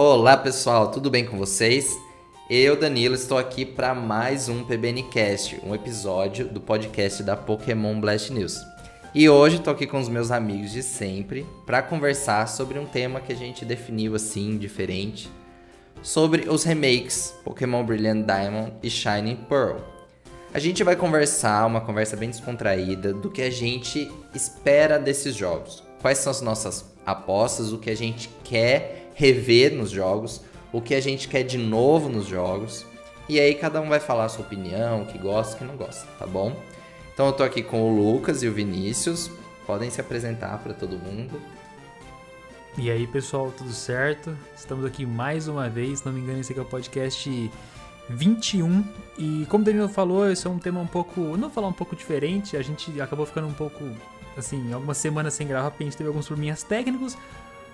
Olá pessoal, tudo bem com vocês? Eu, Danilo, estou aqui para mais um PBNcast, um episódio do podcast da Pokémon Blast News. E hoje estou aqui com os meus amigos de sempre para conversar sobre um tema que a gente definiu assim, diferente, sobre os remakes Pokémon Brilliant Diamond e Shining Pearl. A gente vai conversar, uma conversa bem descontraída, do que a gente espera desses jogos. Quais são as nossas apostas, o que a gente quer rever nos jogos, o que a gente quer de novo nos jogos. E aí cada um vai falar a sua opinião, o que gosta, o que não gosta, tá bom? Então eu tô aqui com o Lucas e o Vinícius. Podem se apresentar para todo mundo. E aí, pessoal, tudo certo? Estamos aqui mais uma vez, não me engano, esse aqui é o podcast 21. E como o Danilo falou, esse é um tema um pouco, não falar um pouco diferente, a gente acabou ficando um pouco, assim, algumas semanas sem gravar, porque a gente teve alguns probleminhas técnicos,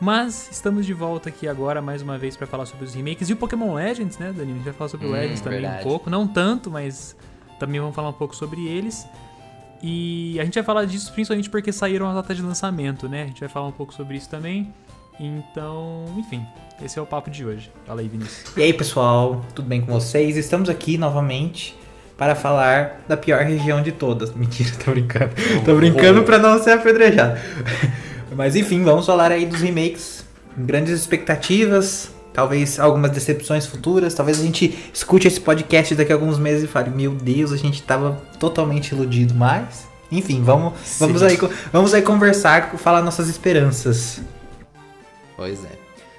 mas estamos de volta aqui agora, mais uma vez, para falar sobre os remakes e o Pokémon Legends, né, Danilo? A gente vai falar sobre o Hum, Legends também verdade. um pouco, não tanto, mas também vamos falar um pouco sobre eles. E a gente vai falar disso principalmente porque saíram as datas de lançamento, né? A gente vai falar um pouco sobre isso também. Então, enfim, esse é o papo de hoje. Fala aí, Vinícius. E aí pessoal, tudo bem com vocês? Estamos aqui novamente para falar da pior região de todas. Mentira, tô brincando. Tô brincando pra não ser apedrejado. Mas enfim, vamos falar aí dos remakes. Grandes expectativas, talvez algumas decepções futuras. Talvez a gente escute esse podcast daqui a alguns meses e fale: Meu Deus, a gente tava totalmente iludido. Mas, enfim, vamos, vamos, aí, vamos aí conversar, falar nossas esperanças. Pois é.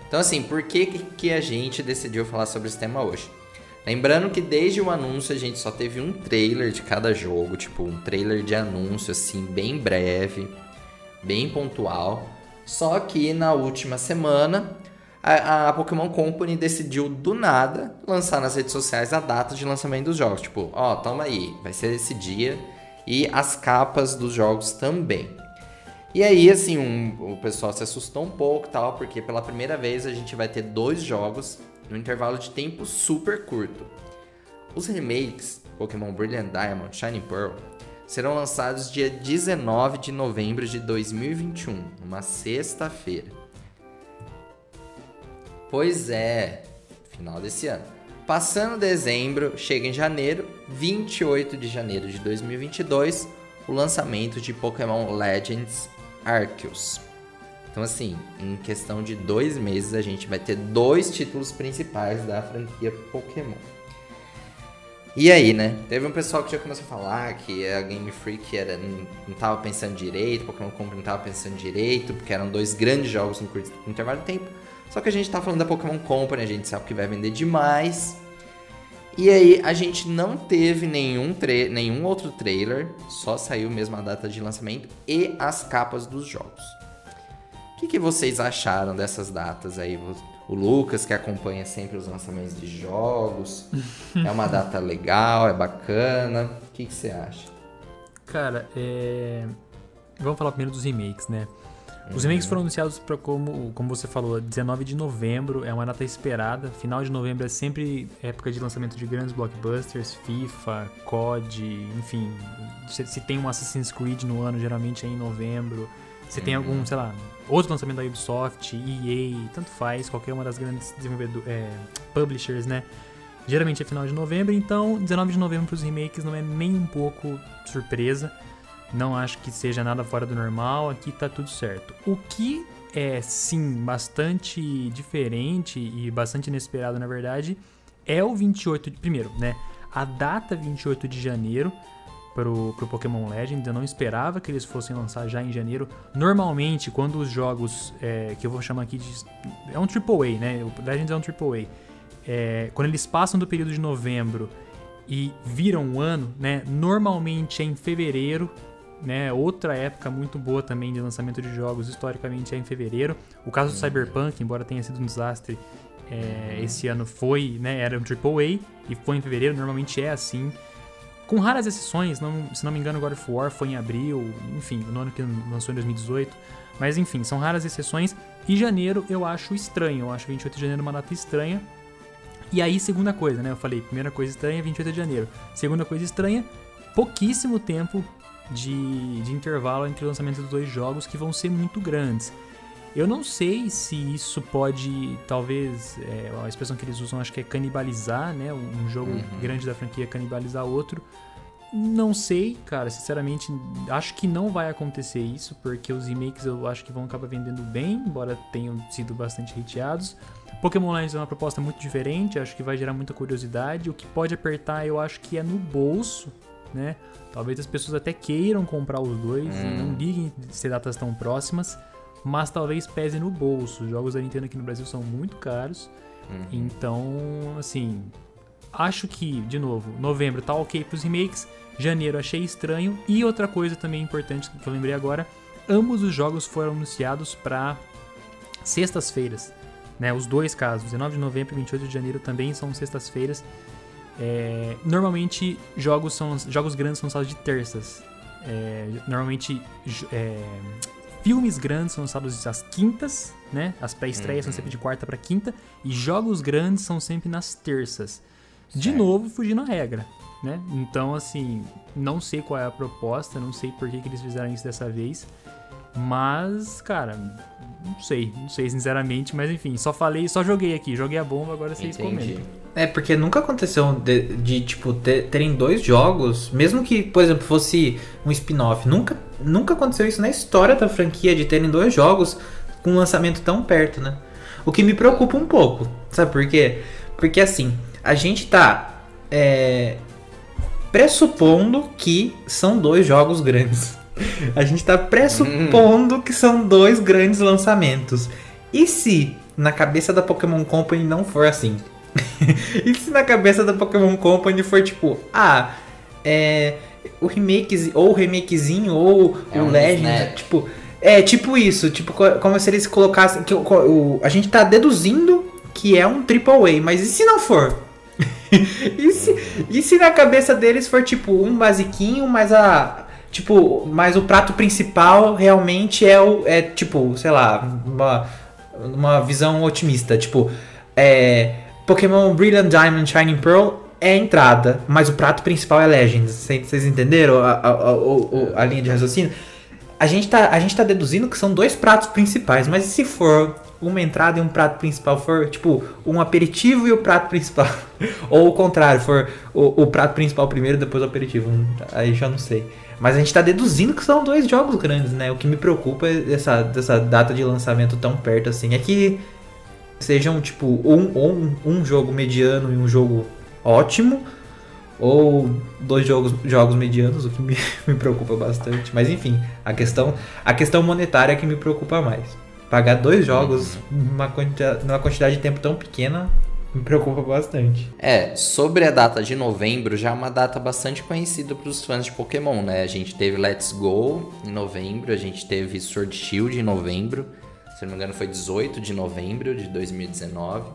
Então, assim, por que- que a gente decidiu falar sobre esse tema hoje? Lembrando que desde o anúncio a gente só teve um trailer de cada jogo, tipo, um trailer de anúncio, assim, bem breve, bem pontual. Só que na última semana a, a Pokémon Company decidiu do nada lançar nas redes sociais a data de lançamento dos jogos. Tipo, ó, toma aí, vai ser esse dia. E as capas dos jogos também. E aí, assim, um- o pessoal se assustou um pouco tal, porque pela primeira vez a gente vai ter dois jogos num intervalo de tempo super curto. Os remakes Pokémon Brilliant Diamond, Shining Pearl serão lançados dia 19 de novembro de 2021, uma sexta-feira. Pois é, final desse ano. Passando dezembro, chega em janeiro, 28 de janeiro de 2022, o lançamento de Pokémon Legends Arceus. Então, assim, em questão de dois meses, a gente vai ter dois títulos principais da franquia Pokémon. E aí, né? Teve um pessoal que já começou a falar que a Game Freak era, não, não tava pensando direito, Pokémon Company não tava pensando direito, porque eram dois grandes jogos no curto intervalo de tempo. Só que a gente tá falando da Pokémon Company, a gente sabe que vai vender demais. E aí, a gente não teve nenhum, nenhum outro trailer, só saiu mesmo a data de lançamento e as capas dos jogos. O que, que vocês acharam dessas datas aí? O Lucas, que acompanha sempre os lançamentos de jogos. é uma data legal, é bacana. O que, que você acha? Cara, é... Vamos falar primeiro dos remakes, né? Os remakes foram anunciados para como, como você falou, 19 de novembro, é uma data esperada. Final de novembro é sempre época de lançamento de grandes blockbusters, FIFA, COD, enfim. Se, se tem um Assassin's Creed no ano, geralmente é em novembro. Se tem algum, sei lá, outro lançamento da Ubisoft, EA, tanto faz, qualquer uma das grandes é, publishers, né? Geralmente é final de novembro, então 19 de novembro para os remakes não é nem um pouco surpresa. Não acho que seja nada fora do normal, aqui tá tudo certo. O que é sim bastante diferente e bastante inesperado, na verdade, é o 28 de. Primeiro, né? A data 28 de janeiro pro, pro Pokémon Legends. Eu não esperava que eles fossem lançar já em janeiro. Normalmente, quando os jogos, é, que eu vou chamar aqui de. É um AAA, né? O Legends é um AAA. É, quando eles passam do período de novembro e viram um ano, né? Normalmente é em fevereiro, né? Outra época muito boa também de lançamento de jogos, historicamente é em fevereiro. O caso do Cyberpunk, embora tenha sido um desastre, é, esse ano foi, né? Era um AAA e foi em fevereiro, normalmente é assim. Com raras exceções, não, se não me engano, God of War foi em abril, enfim, no ano que lançou em 2018. Mas enfim, são raras exceções. E janeiro eu acho estranho, eu acho 28 de janeiro uma data estranha. E aí, segunda coisa, né? Eu falei, primeira coisa estranha, 28 de janeiro. Segunda coisa estranha, pouquíssimo tempo de, de intervalo entre o lançamento dos dois jogos que vão ser muito grandes. Eu não sei se isso pode, talvez, é, a expressão que eles usam acho que é canibalizar, né? Um jogo Uhum. grande da franquia canibalizar outro. Não sei, cara, sinceramente, acho que não vai acontecer isso, porque os remakes eu acho que vão acabar vendendo bem, embora tenham sido bastante hateados. Pokémon Legends é uma proposta muito diferente, acho que vai gerar muita curiosidade. O que pode apertar, eu acho que é no bolso, né? Talvez as pessoas até queiram comprar os dois Hum. não liguem ser datas tão próximas, mas talvez pese no bolso. Os jogos da Nintendo aqui no Brasil são muito caros, Uhum. então, assim, acho que, de novo, novembro tá ok pros remakes, janeiro achei estranho. E outra coisa também importante que eu lembrei agora: ambos os jogos foram anunciados para sextas-feiras. Né, os dois casos, 19 de novembro e 28 de janeiro, também são sextas-feiras. É, normalmente, jogos, são, jogos grandes são lançados de terças. É, normalmente, é, filmes grandes são lançados às quintas, né? As pré-estreias são Uhum. sempre de quarta para quinta. E jogos grandes são sempre nas terças. De Certo. novo, fugindo a regra, né? Então, assim, não sei qual é a proposta, não sei por que, que eles fizeram isso dessa vez. Mas, cara, não sei, não sei sinceramente, mas enfim, só falei, só joguei aqui, joguei a bomba, agora vocês Entendi. comentam. É, porque nunca aconteceu de, de, tipo, ter- terem dois jogos, mesmo que, por exemplo, fosse um spin-off. Nunca, nunca aconteceu isso na história da franquia, de terem dois jogos com um lançamento tão perto, né? O que me preocupa um pouco, sabe por quê? Porque, assim, a gente tá é, pressupondo que são dois jogos grandes. A gente tá pressupondo que são dois grandes lançamentos. E se na cabeça da Pokémon Company não for assim? e se na cabeça da Pokémon Company for tipo, ah, é. O remake, ou o remakezinho, ou É o um snap. tipo. É, tipo isso, tipo, co- como se eles colocassem. Que, o, a gente tá deduzindo que é um AAA, mas e se não for? e, se, e se na cabeça deles for tipo um basiquinho, mas a. Tipo, mas o prato principal realmente é o. É tipo, sei lá, uma, uma visão otimista. Tipo, é. Pokémon Brilliant Diamond Shining Pearl é a entrada, mas o prato principal é Legends. Vocês entenderam a, a, a, a linha de raciocínio? A gente, tá, a gente tá deduzindo que são dois pratos principais, mas e se for uma entrada e um prato principal for, tipo, um aperitivo e o prato principal? Ou o contrário, for o, o prato principal primeiro e depois o aperitivo? Hum, Aí já não sei. Mas a gente tá deduzindo que são dois jogos grandes, né? O que me preocupa é essa, dessa data de lançamento tão perto assim. É que sejam, tipo, um, um, um jogo mediano e um jogo ótimo, ou dois jogos, jogos medianos, o que me, me preocupa bastante. Mas enfim, a questão, a questão monetária é que me preocupa mais. Pagar dois jogos numa quantidade, numa quantidade de tempo tão pequena me preocupa bastante. É, sobre a data de novembro, já é uma data bastante conhecida para os fãs de Pokémon, né? A gente teve Let's Go em novembro, a gente teve Sword Shield em novembro, se não me engano foi 18 de novembro de 2019.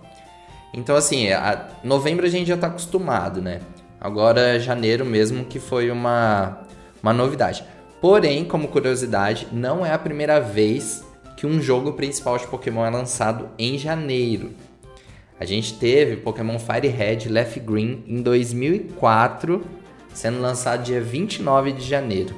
Então, assim, a, novembro a gente já tá acostumado, né? Agora, janeiro mesmo que foi uma, uma novidade. Porém, como curiosidade, não é a primeira vez que um jogo principal de Pokémon é lançado em janeiro. A gente teve Pokémon Fire Red Leaf Green em 2004, sendo lançado dia 29 de janeiro.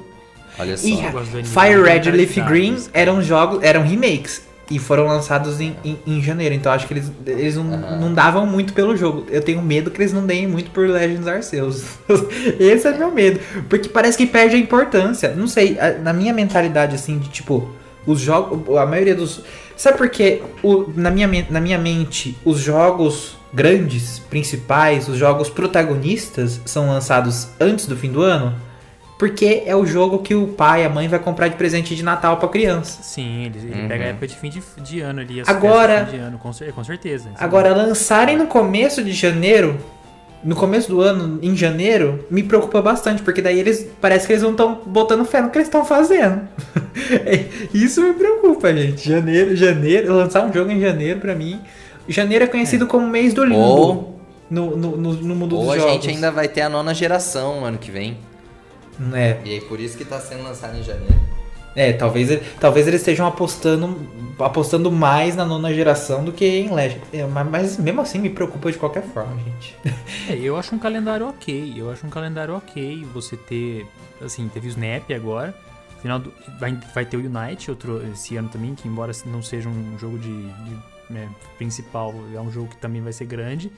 Olha só. E Fire Red e Leaf Green eram jogos, eram remakes. E foram lançados em, em, em janeiro. Então acho que eles, eles não, não davam muito pelo jogo. Eu tenho medo que eles não deem muito por Legends Arceus. Esse é meu medo. Porque parece que perde a importância. Não sei, a- na minha mentalidade, assim, de tipo, os jogos. A maioria dos. Sabe por quê? O, na, minha, na minha mente, os jogos grandes, principais, os jogos protagonistas são lançados antes do fim do ano? Porque é o jogo que o pai e a mãe vai comprar de presente de Natal pra criança. Sim, ele, ele Uhum. pega a época de fim de, de ano ali, as Agora- de fim de ano, com, com certeza. Agora, lançarem no começo de janeiro, no começo do ano, em janeiro, me preocupa bastante, porque daí eles parece que eles não estão botando fé no que eles estão fazendo. Isso me preocupa, gente. Janeiro, janeiro, lançar um jogo em janeiro pra mim. Janeiro é conhecido como mês do limbo Ou, no, no, no, no mundo ou dos a jogos. gente ainda vai ter a nona geração ano que vem. É, E aí por isso que tá sendo lançado em janeiro. É talvez, talvez eles estejam apostando, apostando mais na nona geração do que em Legend. É, mas, mas mesmo assim me preocupa de qualquer forma, gente. É, eu acho um calendário ok. Eu acho um calendário ok você ter. Assim, teve o Snap agora. Final do, vai, vai ter o Unite outro, esse ano também, que embora não seja um jogo de, de né, principal, é um jogo que também vai ser grande.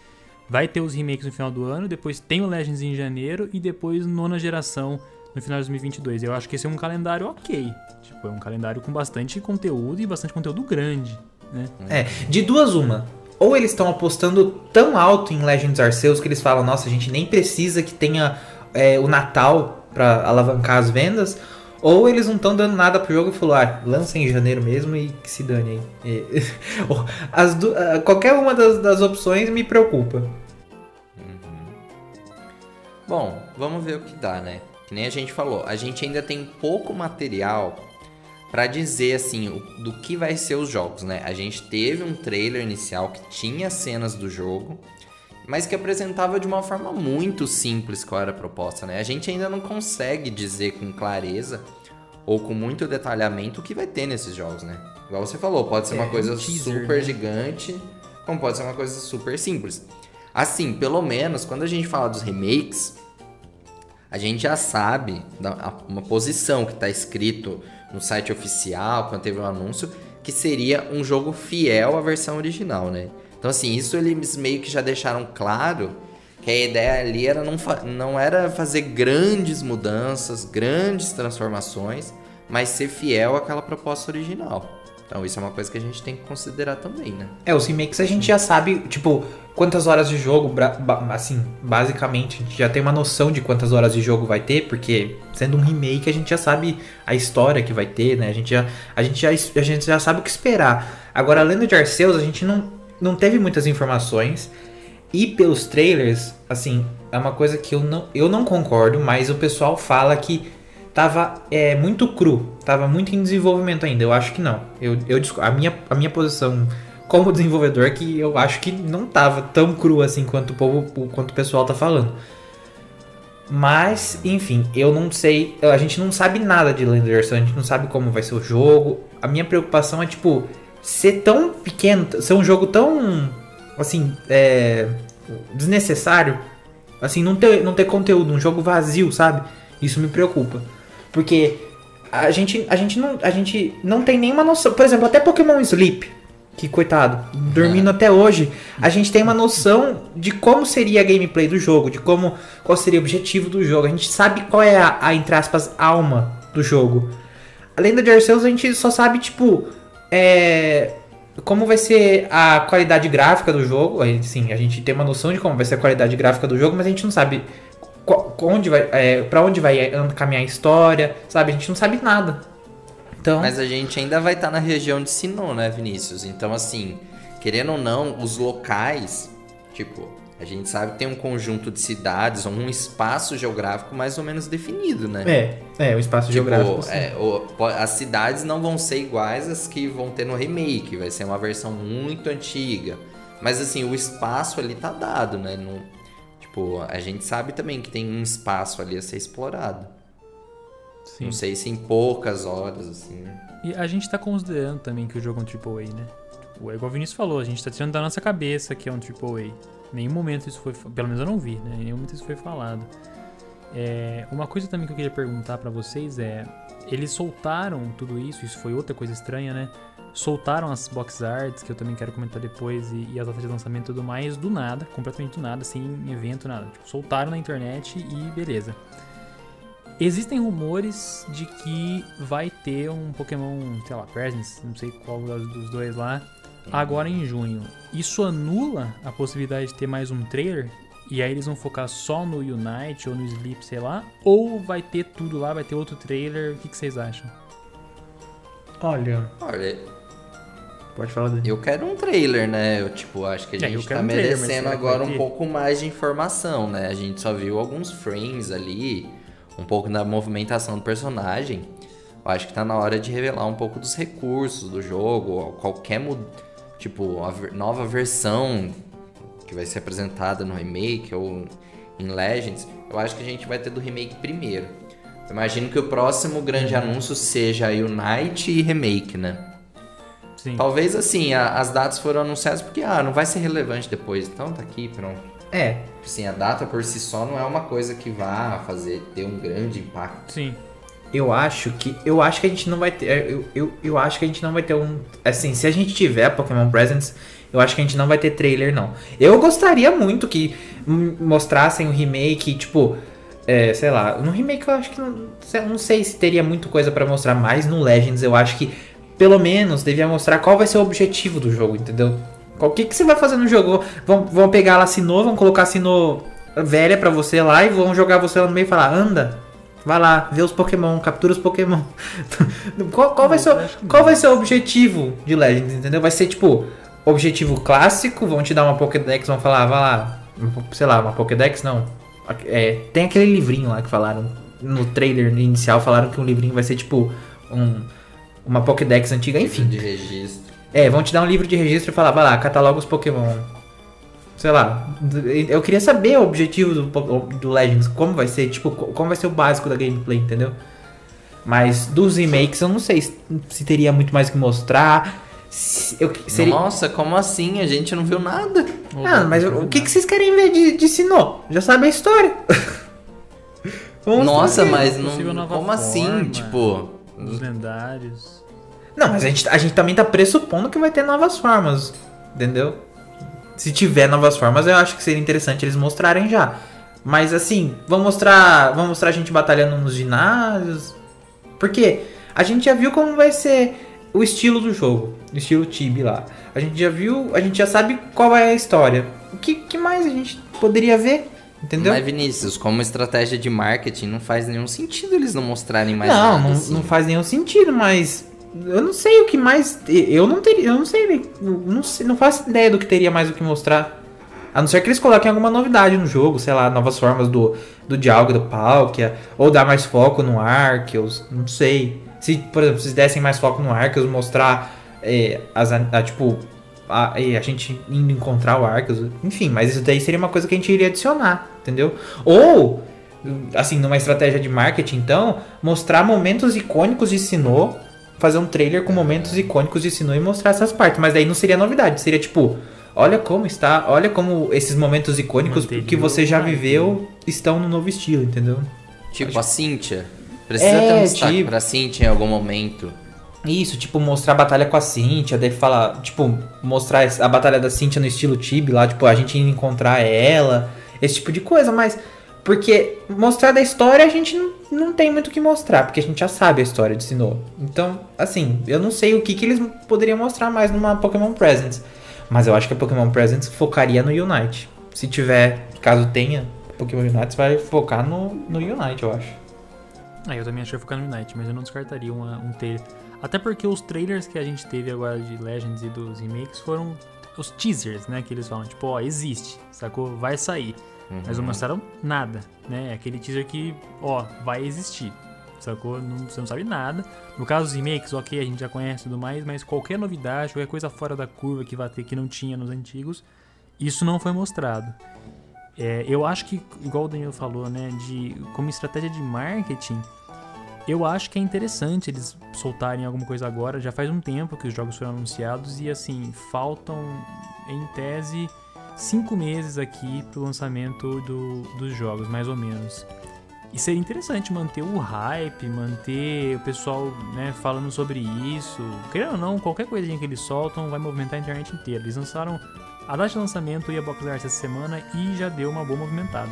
Vai ter os remakes no final do ano, depois tem o Legends em janeiro e depois nona geração no final de 2022. Eu acho que esse é um calendário ok. Tipo, é um calendário com bastante conteúdo e bastante conteúdo grande, né? É, de duas uma. Ou eles estão apostando tão alto em Legends Arceus que eles falam, nossa, a gente nem precisa que tenha é, o Natal para alavancar as vendas, ou eles não estão dando nada pro jogo e falou, ah, lança em janeiro mesmo e que se dane aí. As du... Qualquer uma das, das opções me preocupa. Uhum. Bom, vamos ver o que dá, né? Que nem a gente falou, a gente ainda tem pouco material para dizer assim o, do que vai ser os jogos, né? A gente teve um trailer inicial que tinha cenas do jogo, mas que apresentava de uma forma muito simples qual era a proposta, né? A gente ainda não consegue dizer com clareza ou com muito detalhamento o que vai ter nesses jogos, né? Igual você falou, pode ser é, uma coisa um teaser, super né? gigante, como pode ser uma coisa super simples. Assim, pelo menos quando a gente fala dos remakes, a gente já sabe uma posição que está escrito no site oficial, quando teve um anúncio, que seria um jogo fiel à versão original, né? Então, assim, isso eles meio que já deixaram claro que a ideia ali era não, não era fazer grandes mudanças, grandes transformações, mas ser fiel àquela proposta original. Então isso é uma coisa que a gente tem que considerar também, né? É, os remakes a gente já sabe, tipo, quantas horas de jogo, assim, basicamente, a gente já tem uma noção de quantas horas de jogo vai ter, porque sendo um remake a gente já sabe a história que vai ter, né? A gente já, a gente já, a gente já sabe o que esperar. Agora, Lenda de Arceus, a gente não, não teve muitas informações. E pelos trailers, assim, é uma coisa que eu não, eu não concordo, mas o pessoal fala que tava é, muito cru, tava muito em desenvolvimento ainda. Eu acho que não. Eu, eu, a, minha, a minha posição como desenvolvedor é que eu acho que não tava tão cru assim quanto o povo, quanto o pessoal tá falando. Mas, enfim, eu não sei. A gente não sabe nada de Landers, a gente não sabe como vai ser o jogo. A minha preocupação é, tipo, ser tão pequeno, ser um jogo tão. Assim, é. desnecessário. Assim, não ter, não ter conteúdo, um jogo vazio, sabe? Isso me preocupa. Porque a gente, a gente, não, a gente não tem nenhuma noção. Por exemplo, até Pokémon Sleep, que coitado, dormindo é. até hoje, a gente tem uma noção de como seria a gameplay do jogo, de como qual seria o objetivo do jogo. A gente sabe qual é a, a entre aspas, alma do jogo. A Lenda de Arceus a gente só sabe, tipo, é, como vai ser a qualidade gráfica do jogo. Sim, a gente tem uma noção de como vai ser a qualidade gráfica do jogo, mas a gente não sabe onde vai, é, para onde vai caminhar a história, sabe? A gente não sabe nada. Então... Mas a gente ainda vai estar tá na região de Sinnoh, né, Vinícius? Então, assim, querendo ou não, os locais, tipo, a gente sabe que tem um conjunto de cidades, um espaço geográfico mais ou menos definido, né? É, é, o espaço tipo, geográfico. É, o, as cidades não vão ser iguais às que vão ter no remake, vai ser uma versão muito antiga. Mas assim, o espaço ali tá dado, né? Não, Tipo, a gente sabe também que tem um espaço ali a ser explorado. Sim. Não sei se em poucas horas, assim. E a gente tá considerando também que o jogo é um AAA, né? Tipo, é igual o Vinícius falou, a gente tá tirando da nossa cabeça que é um AAA. Em nenhum momento isso foi. Pelo menos eu não vi, né? Em nenhum momento isso foi falado. É, uma coisa também que eu queria perguntar para vocês é: eles soltaram tudo isso, isso foi outra coisa estranha, né? Soltaram as box arts, que eu também quero comentar depois, e, e as datas de lançamento e tudo mais, do nada, completamente do nada, sem evento, nada. Tipo, soltaram na internet e beleza. Existem rumores de que vai ter um Pokémon, sei lá, Presence, não sei qual dos dois lá, agora em junho. Isso anula a possibilidade de ter mais um trailer? E aí eles vão focar só no Unite ou no Sleep, sei lá? Ou vai ter tudo lá, vai ter outro trailer? O que, que vocês acham? Olha. Olha, Pode falar dele. Eu quero um trailer, né? Eu, tipo, acho que a é, gente é, tá um merecendo trailer, agora um pouco mais de informação, né? A gente só viu alguns frames ali, um pouco da movimentação do personagem. Eu acho que tá na hora de revelar um pouco dos recursos do jogo, qualquer tipo, a nova versão que vai ser apresentada no remake ou em Legends. Eu acho que a gente vai ter do remake primeiro. Eu imagino que o próximo grande uhum. anúncio seja Unite e remake, né? Sim. Talvez assim, a, as datas foram anunciadas porque ah, não vai ser relevante depois, então tá aqui, pronto. É. Assim, a data por si só não é uma coisa que vá fazer ter um grande impacto. Sim. eu acho que eu acho que a gente não vai ter eu, eu, eu acho que a gente não vai ter um assim se a gente tiver Pokémon Presents eu acho que a gente não vai ter trailer não eu gostaria muito que mostrassem o remake tipo é, sei lá no remake eu acho que não, não sei se teria muita coisa para mostrar mas no Legends eu acho que pelo menos devia mostrar qual vai ser o objetivo do jogo entendeu o que, que você vai fazer no jogo vão, vão pegar lá Sinnoh vão colocar Sinnoh velha para você lá e vão jogar você lá no meio e falar anda Vai lá, vê os Pokémon, captura os Pokémon. qual, qual, vai ser, qual vai ser o objetivo de Legends, entendeu? Vai ser tipo, objetivo clássico, vão te dar uma Pokédex, vão falar, vai lá, sei lá, uma Pokédex, não. É, tem aquele livrinho lá que falaram, no trailer inicial falaram que um livrinho vai ser tipo um, uma Pokédex antiga, enfim. De registro. É, vão te dar um livro de registro e falar, vai lá, cataloga os Pokémon sei lá, eu queria saber o objetivo do, do Legends, como vai ser, tipo, como vai ser o básico da gameplay, entendeu? Mas dos remakes eu não sei se, se teria muito mais que mostrar. Eu, seria... Nossa, como assim? A gente não viu nada. Ah, mas o que, que vocês querem ver de, de Sinnoh? Já sabe a história. Nossa, mas não. Como assim? Tipo. Os lendários. Não, mas a gente, a gente também tá pressupondo que vai ter novas formas. Entendeu? se tiver novas formas, eu acho que seria interessante eles mostrarem já. Mas assim, vão mostrar, vão mostrar a gente batalhando nos ginásios. Porque a gente já viu como vai ser o estilo do jogo, o estilo Tibi lá. A gente já viu, a gente já sabe qual é a história. O que, que mais a gente poderia ver? Entendeu? Mas Vinícius, como estratégia de marketing, não faz nenhum sentido eles não mostrarem mais não, nada. Não, assim. não faz nenhum sentido, mas eu não sei o que mais. Eu não teria. Eu não sei. Não, sei, não faço ideia do que teria mais o que mostrar. A não ser que eles coloquem alguma novidade no jogo, sei lá, novas formas do, do Dialga, do Palkia, ou dar mais foco no Arceus, não sei. Se, por exemplo, se dessem mais foco no Arceus, mostrar é, as, a, tipo, a, a, gente indo encontrar o Arceus, enfim, mas isso daí seria uma coisa que a gente iria adicionar, entendeu? Ou, assim, numa estratégia de marketing, então, mostrar momentos icônicos de Sinnoh fazer um trailer com momentos icônicos de Sinnoh e mostrar essas partes. Mas daí não seria novidade, seria tipo, olha como está, olha como esses momentos icônicos que você já viveu estão no novo estilo, entendeu? Tipo Acho... a Cynthia. Precisa é, ter um destaque tipo... pra Cynthia em algum momento. Isso, tipo, mostrar a batalha com a Cynthia, daí falar, tipo, mostrar a batalha da Cynthia no estilo Tibi lá, tipo, a gente encontrar ela, esse tipo de coisa, mas porque mostrar da história a gente não, tem muito o que mostrar, porque a gente já sabe a história de Sinnoh. Então, assim, eu não sei o que, que eles poderiam mostrar mais numa Pokémon Presents. Mas eu acho que a Pokémon Presents focaria no Unite. Se tiver, caso tenha, Pokémon Unite vai focar no, no Unite, eu acho. Ah, eu também achei focar no Unite, mas eu não descartaria uma, um trailer. Até porque os trailers que a gente teve agora de Legends e dos remakes foram os teasers, né? Que eles falam, tipo, ó, existe, sacou? Vai sair. Uhum. Mas não mostraram nada, né? Aquele teaser que, ó, vai existir. Sacou? Não, você não sabe nada. No caso dos remakes, ok, a gente já conhece tudo mais, mas qualquer novidade, qualquer coisa fora da curva que vai ter que não tinha nos antigos, isso não foi mostrado. É, eu acho que, igual o Daniel falou, né, de como estratégia de marketing, eu acho que é interessante eles soltarem alguma coisa agora. Já faz um tempo que os jogos foram anunciados e assim, faltam em tese cinco meses aqui pro lançamento do, dos jogos, mais ou menos. E seria interessante manter o hype, manter o pessoal né, falando sobre isso. Querendo ou não, qualquer coisinha que eles soltam vai movimentar a internet inteira. Eles lançaram a data de lançamento e a Box Art essa semana e já deu uma boa movimentada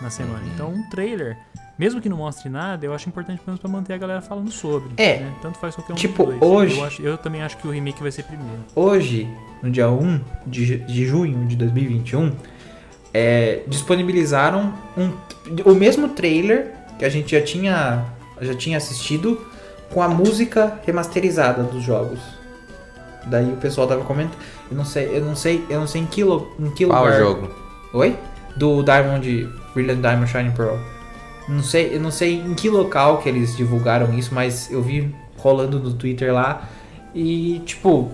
na semana. Uhum. Então, um trailer mesmo que não mostre nada, eu acho importante pelo menos pra manter a galera falando sobre. É. Né? Tanto faz qualquer um Tipo, hoje. Eu, acho, eu, também acho que o remake vai ser primeiro. Hoje, no dia 1 de, de junho de 2021, é, disponibilizaram um, o mesmo trailer que a gente já tinha, já tinha assistido com a música remasterizada dos jogos. Daí o pessoal tava comentando. Eu não sei, eu não sei, eu não sei em que, em que Qual lugar. Qual jogo? Oi? Do Diamond, Brilliant Diamond Shining Pearl. Não sei, eu não sei em que local que eles divulgaram isso, mas eu vi rolando no Twitter lá. E, tipo,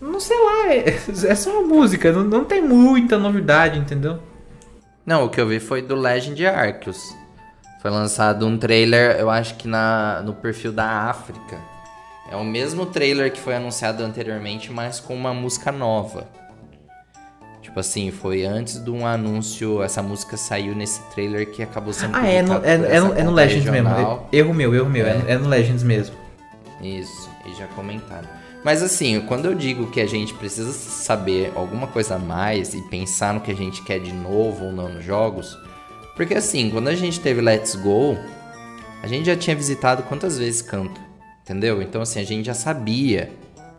não sei lá, é, é só uma música, não, não tem muita novidade, entendeu? Não, o que eu vi foi do Legend Arceus. Foi lançado um trailer, eu acho que na, no perfil da África. É o mesmo trailer que foi anunciado anteriormente, mas com uma música nova. Tipo assim, foi antes de um anúncio, essa música saiu nesse trailer que acabou sendo Ah, é no, é, é, no, é no Legends regional. mesmo. Erro meu, erro meu. É, É. é no Legends mesmo. Isso, e já comentaram. Mas assim, quando eu digo que a gente precisa saber alguma coisa a mais e pensar no que a gente quer de novo ou não nos jogos, porque assim, quando a gente teve Let's Go, a gente já tinha visitado quantas vezes Canto, entendeu? Então assim, a gente já sabia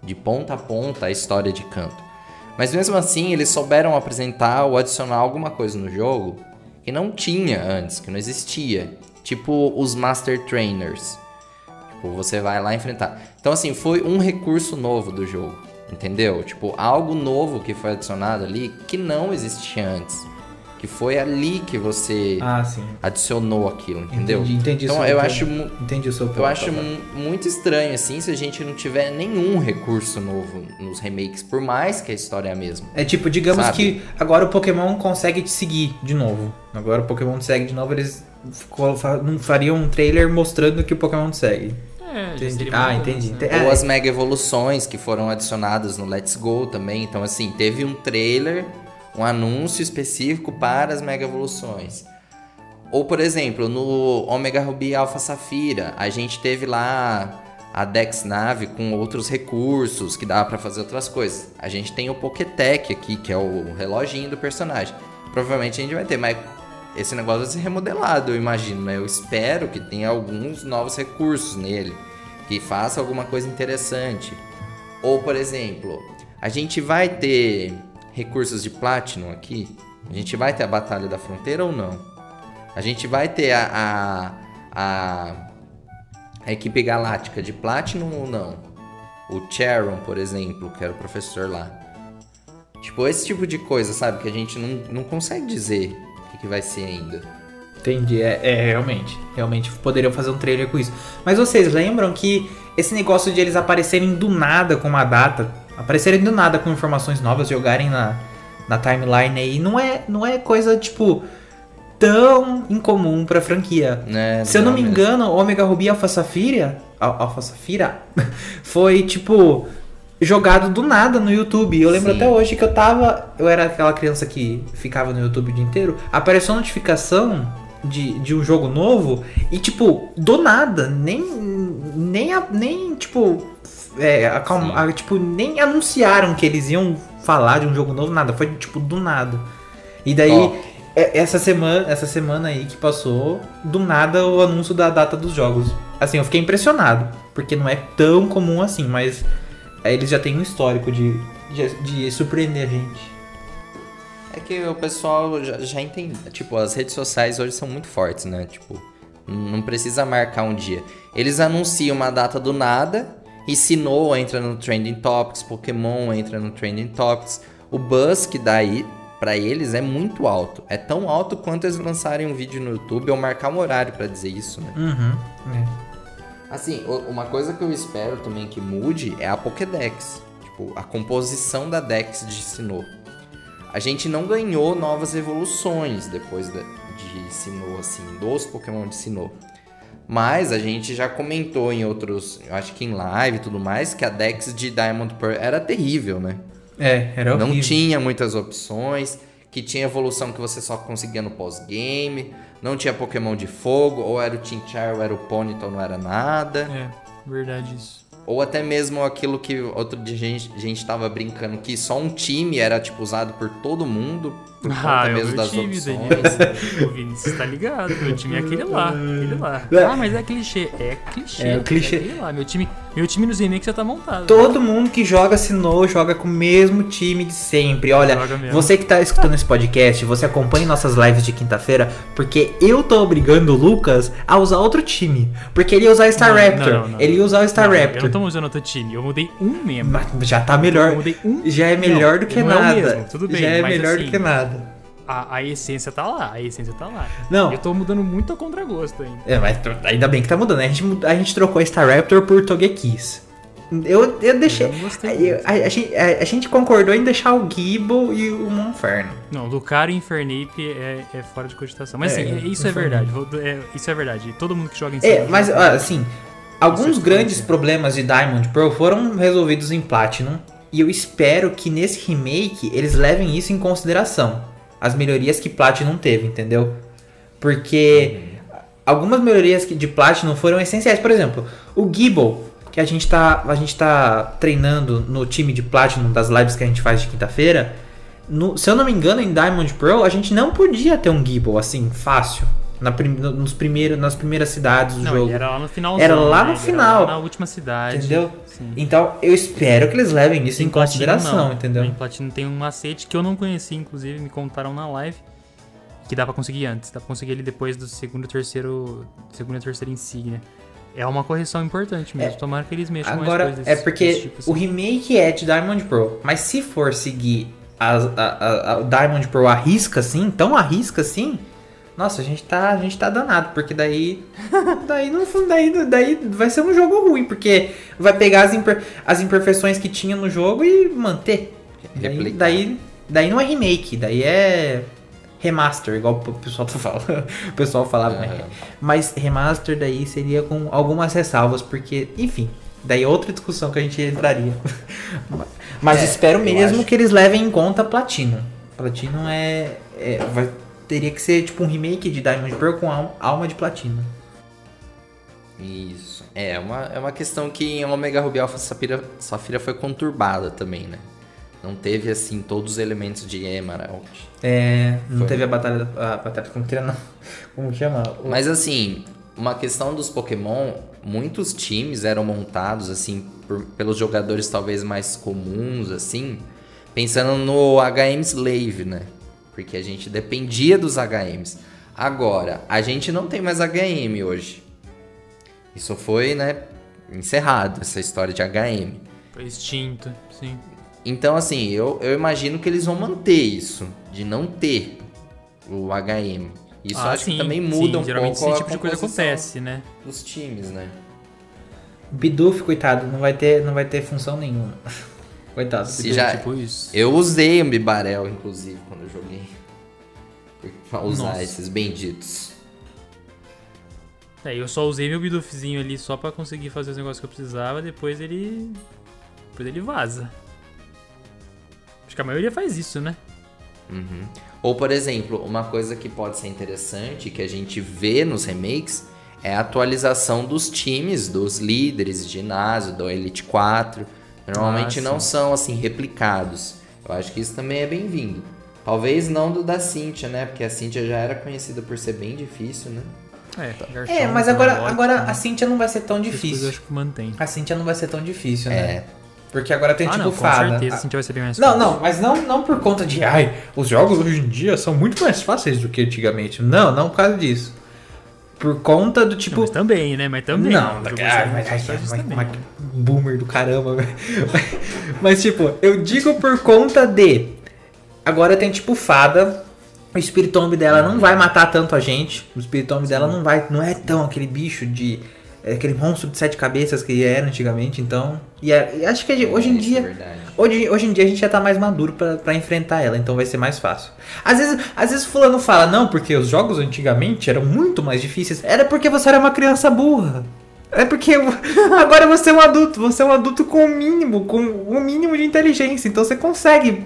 de ponta a ponta a história de Canto. Mas mesmo assim, eles souberam apresentar ou adicionar alguma coisa no jogo que não tinha antes, que não existia. Tipo os Master Trainers. Tipo, você vai lá enfrentar. Então, assim, foi um recurso novo do jogo. Entendeu? Tipo, algo novo que foi adicionado ali que não existia antes. Que foi ali que você Ah, sim. adicionou aquilo, entendeu? Entendi, entendi então, eu ponto. acho, Entendi o seu ponto. eu acho agora. mu- muito estranho, assim, se a gente não tiver nenhum recurso novo nos remakes, por mais que a história é a mesma. É tipo, digamos Sabe? que agora o Pokémon consegue te seguir de novo. Agora o Pokémon te segue de novo, eles não fariam um trailer mostrando que o Pokémon te segue. É, Entendi. Ah, entendi. né? Ente- É, Ou as mega evoluções que foram adicionadas no Let's Go também. Então, assim, teve um trailer, um anúncio específico para as mega evoluções. Ou, por exemplo, no Omega Ruby Alpha Safira, a gente teve lá a Dex Nave com outros recursos que dá pra fazer outras coisas. A gente tem o Poketech aqui, que é o reloginho do personagem. Provavelmente a gente vai ter, mas esse negócio vai ser remodelado, eu imagino, né? Eu espero que tenha alguns novos recursos nele, que faça alguma coisa interessante. Ou, por exemplo, a gente vai ter recursos de Platinum aqui? A gente vai ter a Batalha da Fronteira ou não? A gente vai ter a, a, a, a equipe galáctica de Platinum ou não? O Charon, por exemplo, que era o professor lá. Tipo, esse tipo de coisa, sabe? Que a gente não, não consegue dizer o que, que vai ser ainda. Entendi, é, é, realmente. Realmente poderiam fazer um trailer com isso. Mas vocês lembram que esse negócio de eles aparecerem do nada com uma data, aparecerem do nada com informações novas, jogarem na, na timeline aí, não é, não é coisa, tipo, tão incomum pra franquia. Né? Se eu não me mesmo. engano, Omega Ruby Alpha Safira, Al- Alpha Safira foi tipo jogado do nada no YouTube. Eu lembro Sim. até hoje que eu tava, eu era aquela criança que ficava no YouTube o dia inteiro, apareceu a notificação de, de um jogo novo e tipo, do nada, nem nem a- nem tipo é, acalma- tipo, nem anunciaram que eles iam falar de um jogo novo, nada, foi tipo do nada. E daí é- essa semana, essa semana aí que passou, do nada o anúncio da data dos jogos. Assim, eu fiquei impressionado, porque não é tão comum assim, mas é, eles já têm um histórico de, de, de surpreender a gente. É que o pessoal já, já entende. Tipo, as redes sociais hoje são muito fortes, né? Tipo, não precisa marcar um dia. Eles anunciam uma data do nada. E Sinnoh entra no Trending Topics, Pokémon entra no Trending Topics. O buzz que dá aí pra eles é muito alto. É tão alto quanto eles lançarem um vídeo no YouTube ou marcar um horário pra dizer isso, né? Uhum. é. Assim, uma coisa que eu espero também que mude é a Pokédex. Tipo, a composição da Dex de Sinnoh. A gente não ganhou novas evoluções depois de Sinnoh, assim, dos Pokémon de Sinnoh. Mas a gente já comentou em outros, eu acho que em live e tudo mais, que a Dex de Diamond Pearl era terrível, né? É, era horrível. Não tinha muitas opções, que tinha evolução que você só conseguia no pós-game, não tinha Pokémon de fogo, ou era o Tinchar ou era o Ponyta ou não era nada. É, verdade isso. Ou até mesmo aquilo que outro dia a gente, a gente tava brincando, que só um time era tipo usado por todo mundo, por conta Ah, é o mesmo das time, opções. Daniel. O Vinícius tá ligado. Meu time é aquele lá, aquele lá. Ah, mas é clichê. É clichê. É o clichê. aquele lá. Meu time, meu time nos remakes já tá montado. Todo mundo que joga Sinnoh joga com o mesmo time de sempre. Olha, você que tá escutando esse podcast, você acompanha nossas lives de quinta-feira, porque eu tô obrigando o Lucas a usar outro time. Porque ele ia usar Star Não, Raptor. não, não, ele ia usar o Star Raptor. Tô usando outro time. Eu mudei um membro. Mas já tá Eu melhor. mudei um. Já é melhor Não, do que não é nada. mesmo, tudo bem, já é melhor assim, do que nada. A, a essência tá lá. A essência tá lá. Não. Eu tô mudando muito a contragosto ainda. É, mas ainda bem que tá mudando. né? A gente, a gente trocou Star Raptor por Togekiss. Eu, eu deixei. Eu a, a- a gente, a- a gente concordou em deixar o Gible e o Monferno. Não, Lucario e Infernape é, é fora de cogitação. Mas É, assim, é- isso é verdade. é, isso é verdade. Todo mundo que joga em É, cima mas ah, assim, alguns grandes problemas de Diamond Pearl foram resolvidos em Platinum. E eu espero que nesse remake eles levem isso em consideração. As melhorias que Platinum teve, entendeu? Porque algumas melhorias de Platinum foram essenciais. Por exemplo, o Gibble, que a gente tá, a gente tá treinando no time de Platinum das lives que a gente faz de quinta-feira. se eu não me engano, em Diamond Pearl, a gente não podia ter um Gibble assim, fácil. Na prim- nos primeiros, nas primeiras cidades do Não, jogo. era lá no final. Era lá no final. na última cidade. Entendeu? Sim. Então, eu espero que eles levem isso em, Platino, consideração, não. entendeu? Em Platino tem um macete que eu não conheci, inclusive, me contaram na live. Que dá pra conseguir antes. Dá pra conseguir ele depois do segundo e terceiro. Segundo e terceira insígnia. É uma correção importante mesmo. É. Tomara que eles mexam Agora, mais coisas. é porque tipo, assim. o remake é de Diamond Pearl, mas se for seguir as- a, a- a Diamond Pearl à risca assim, tão à risca assim, nossa, a gente tá, a gente tá danado, porque daí daí não daí, daí vai ser um jogo ruim, porque vai pegar as, imper- as imperfeições que tinha no jogo e manter. Daí, daí, daí não é remake, daí é remaster, igual o pessoal tá falando. O pessoal falava, né? Aham. Mas remaster daí seria com algumas ressalvas, porque, enfim, daí é outra discussão que a gente entraria. Mas É, espero mesmo que eles levem em conta Platino. Platino é. é- vai, teria que ser tipo um remake de Diamond Pearl com al- alma de Platino. Isso. É uma, é uma questão que em Omega Ruby Alpha Safira, Safira foi conturbada também, né? Não teve, assim, todos os elementos de Emerald. É. Não Foi. teve a batalha. A batalha era, não. Como chama? O- Mas assim, uma questão dos Pokémon, muitos times eram montados assim por- pelos jogadores talvez mais comuns assim, pensando no HM Slave, né? Porque a gente dependia dos HMs. Agora, a gente não tem mais HM hoje. Isso foi, né, encerrado essa história de HM. Foi extinto, sim. Então, assim, eu, eu imagino que eles vão manter isso, de não ter o HM. Isso Ah, acho sim, que também sim, muda um Geralmente pouco esse a tipo de coisa acontece, né? dos times, né? Bidoof, coitado, não vai ter, não vai ter função nenhuma. Coitado. Se já- Tipo isso. Eu usei o Bibarel, inclusive, quando eu joguei. Pra usar Nossa. esses benditos. É, eu só usei meu Bidooфzinho ali só pra conseguir fazer os negócios que eu precisava, depois ele. Depois ele vaza. Acho que a maioria faz isso, né? Uhum. Ou, por exemplo, uma coisa que pode ser interessante, que a gente vê nos remakes, é a atualização dos times, dos líderes de ginásio, do Elite 4. Normalmente Ah, não são, assim, replicados. Eu acho que isso também é bem-vindo. Talvez não do da Cynthia, né? Porque a Cynthia já era conhecida por ser bem difícil, né? É, É, mas agora, agora a Cintia não vai ser tão difícil. acho que mantém. A Cintia não vai ser tão difícil, né? É. Porque agora tem ah, tipo não, com fada. certeza, Ah, a Cintia vai ser bem mais Não, fácil. não, mas não, não por conta de, ai, os jogos hoje em dia são muito mais fáceis do que antigamente. Não, não por causa disso. Por conta do Não, tipo. mas também, né? Mas também. Não, vai ser mas, mas- também. mas- boomer do caramba. Mas tipo, eu digo por conta de. Agora tem tipo fada. O espiritombe dela não vai matar tanto a gente. O espiritombe dela não vai. Não é tão aquele bicho de. é aquele monstro de sete cabeças que era antigamente, então. E, é- e acho que hoje em Isso dia. É. Hoje, hoje em dia a gente já tá mais maduro pra, pra enfrentar ela, então vai ser mais fácil. Às vezes, às vezes fulano fala, não, porque os jogos antigamente eram muito mais difíceis. Era porque você era uma criança burra. É porque agora você é um adulto, você é um adulto com o mínimo, com o mínimo de inteligência, então você consegue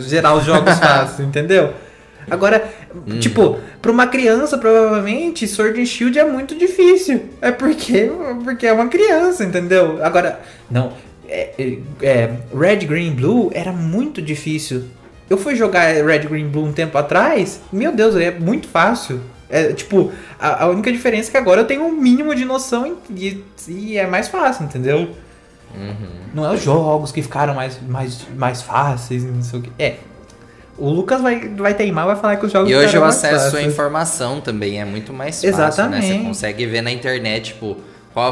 gerar os jogos fáceis, entendeu? Agora, tipo, pra uma criança, provavelmente, Sword and Shield é muito difícil. É porque, porque é uma criança, entendeu? Agora, não, é, é- é, Red, Green, Blue era muito difícil. Eu fui jogar Red, Green, Blue um tempo atrás, meu Deus, é muito fácil. É, tipo, a, a única diferença é que agora eu tenho um mínimo de noção e, e é mais fácil, entendeu? Uhum. Não é os jogos que ficaram mais, mais, mais fáceis, não sei o que. É. O Lucas vai, vai teimar, vai falar que os jogos E hoje o acesso à informação também é muito mais fácil, né? Exatamente. Você consegue ver na internet, tipo,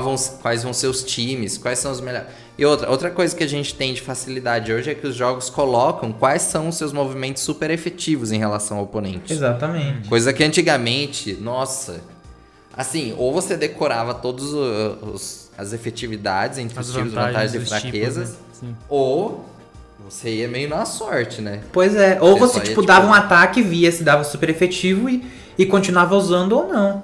vão- quais vão ser os times, quais são os melhores. E outra, outra coisa que a gente tem de facilidade hoje é que os jogos colocam quais são os seus movimentos super efetivos em relação ao oponente. Exatamente. Coisa que antigamente, nossa. Assim, ou você decorava todas as efetividades entre As os tipos, vantagens, vantagens e tipos, fraquezas, né? Ou você ia meio na sorte, né? Pois é. Ou Você você, só ia, tipo, tipo- dava um ataque, via se dava super efetivo e, e continuava usando ou não.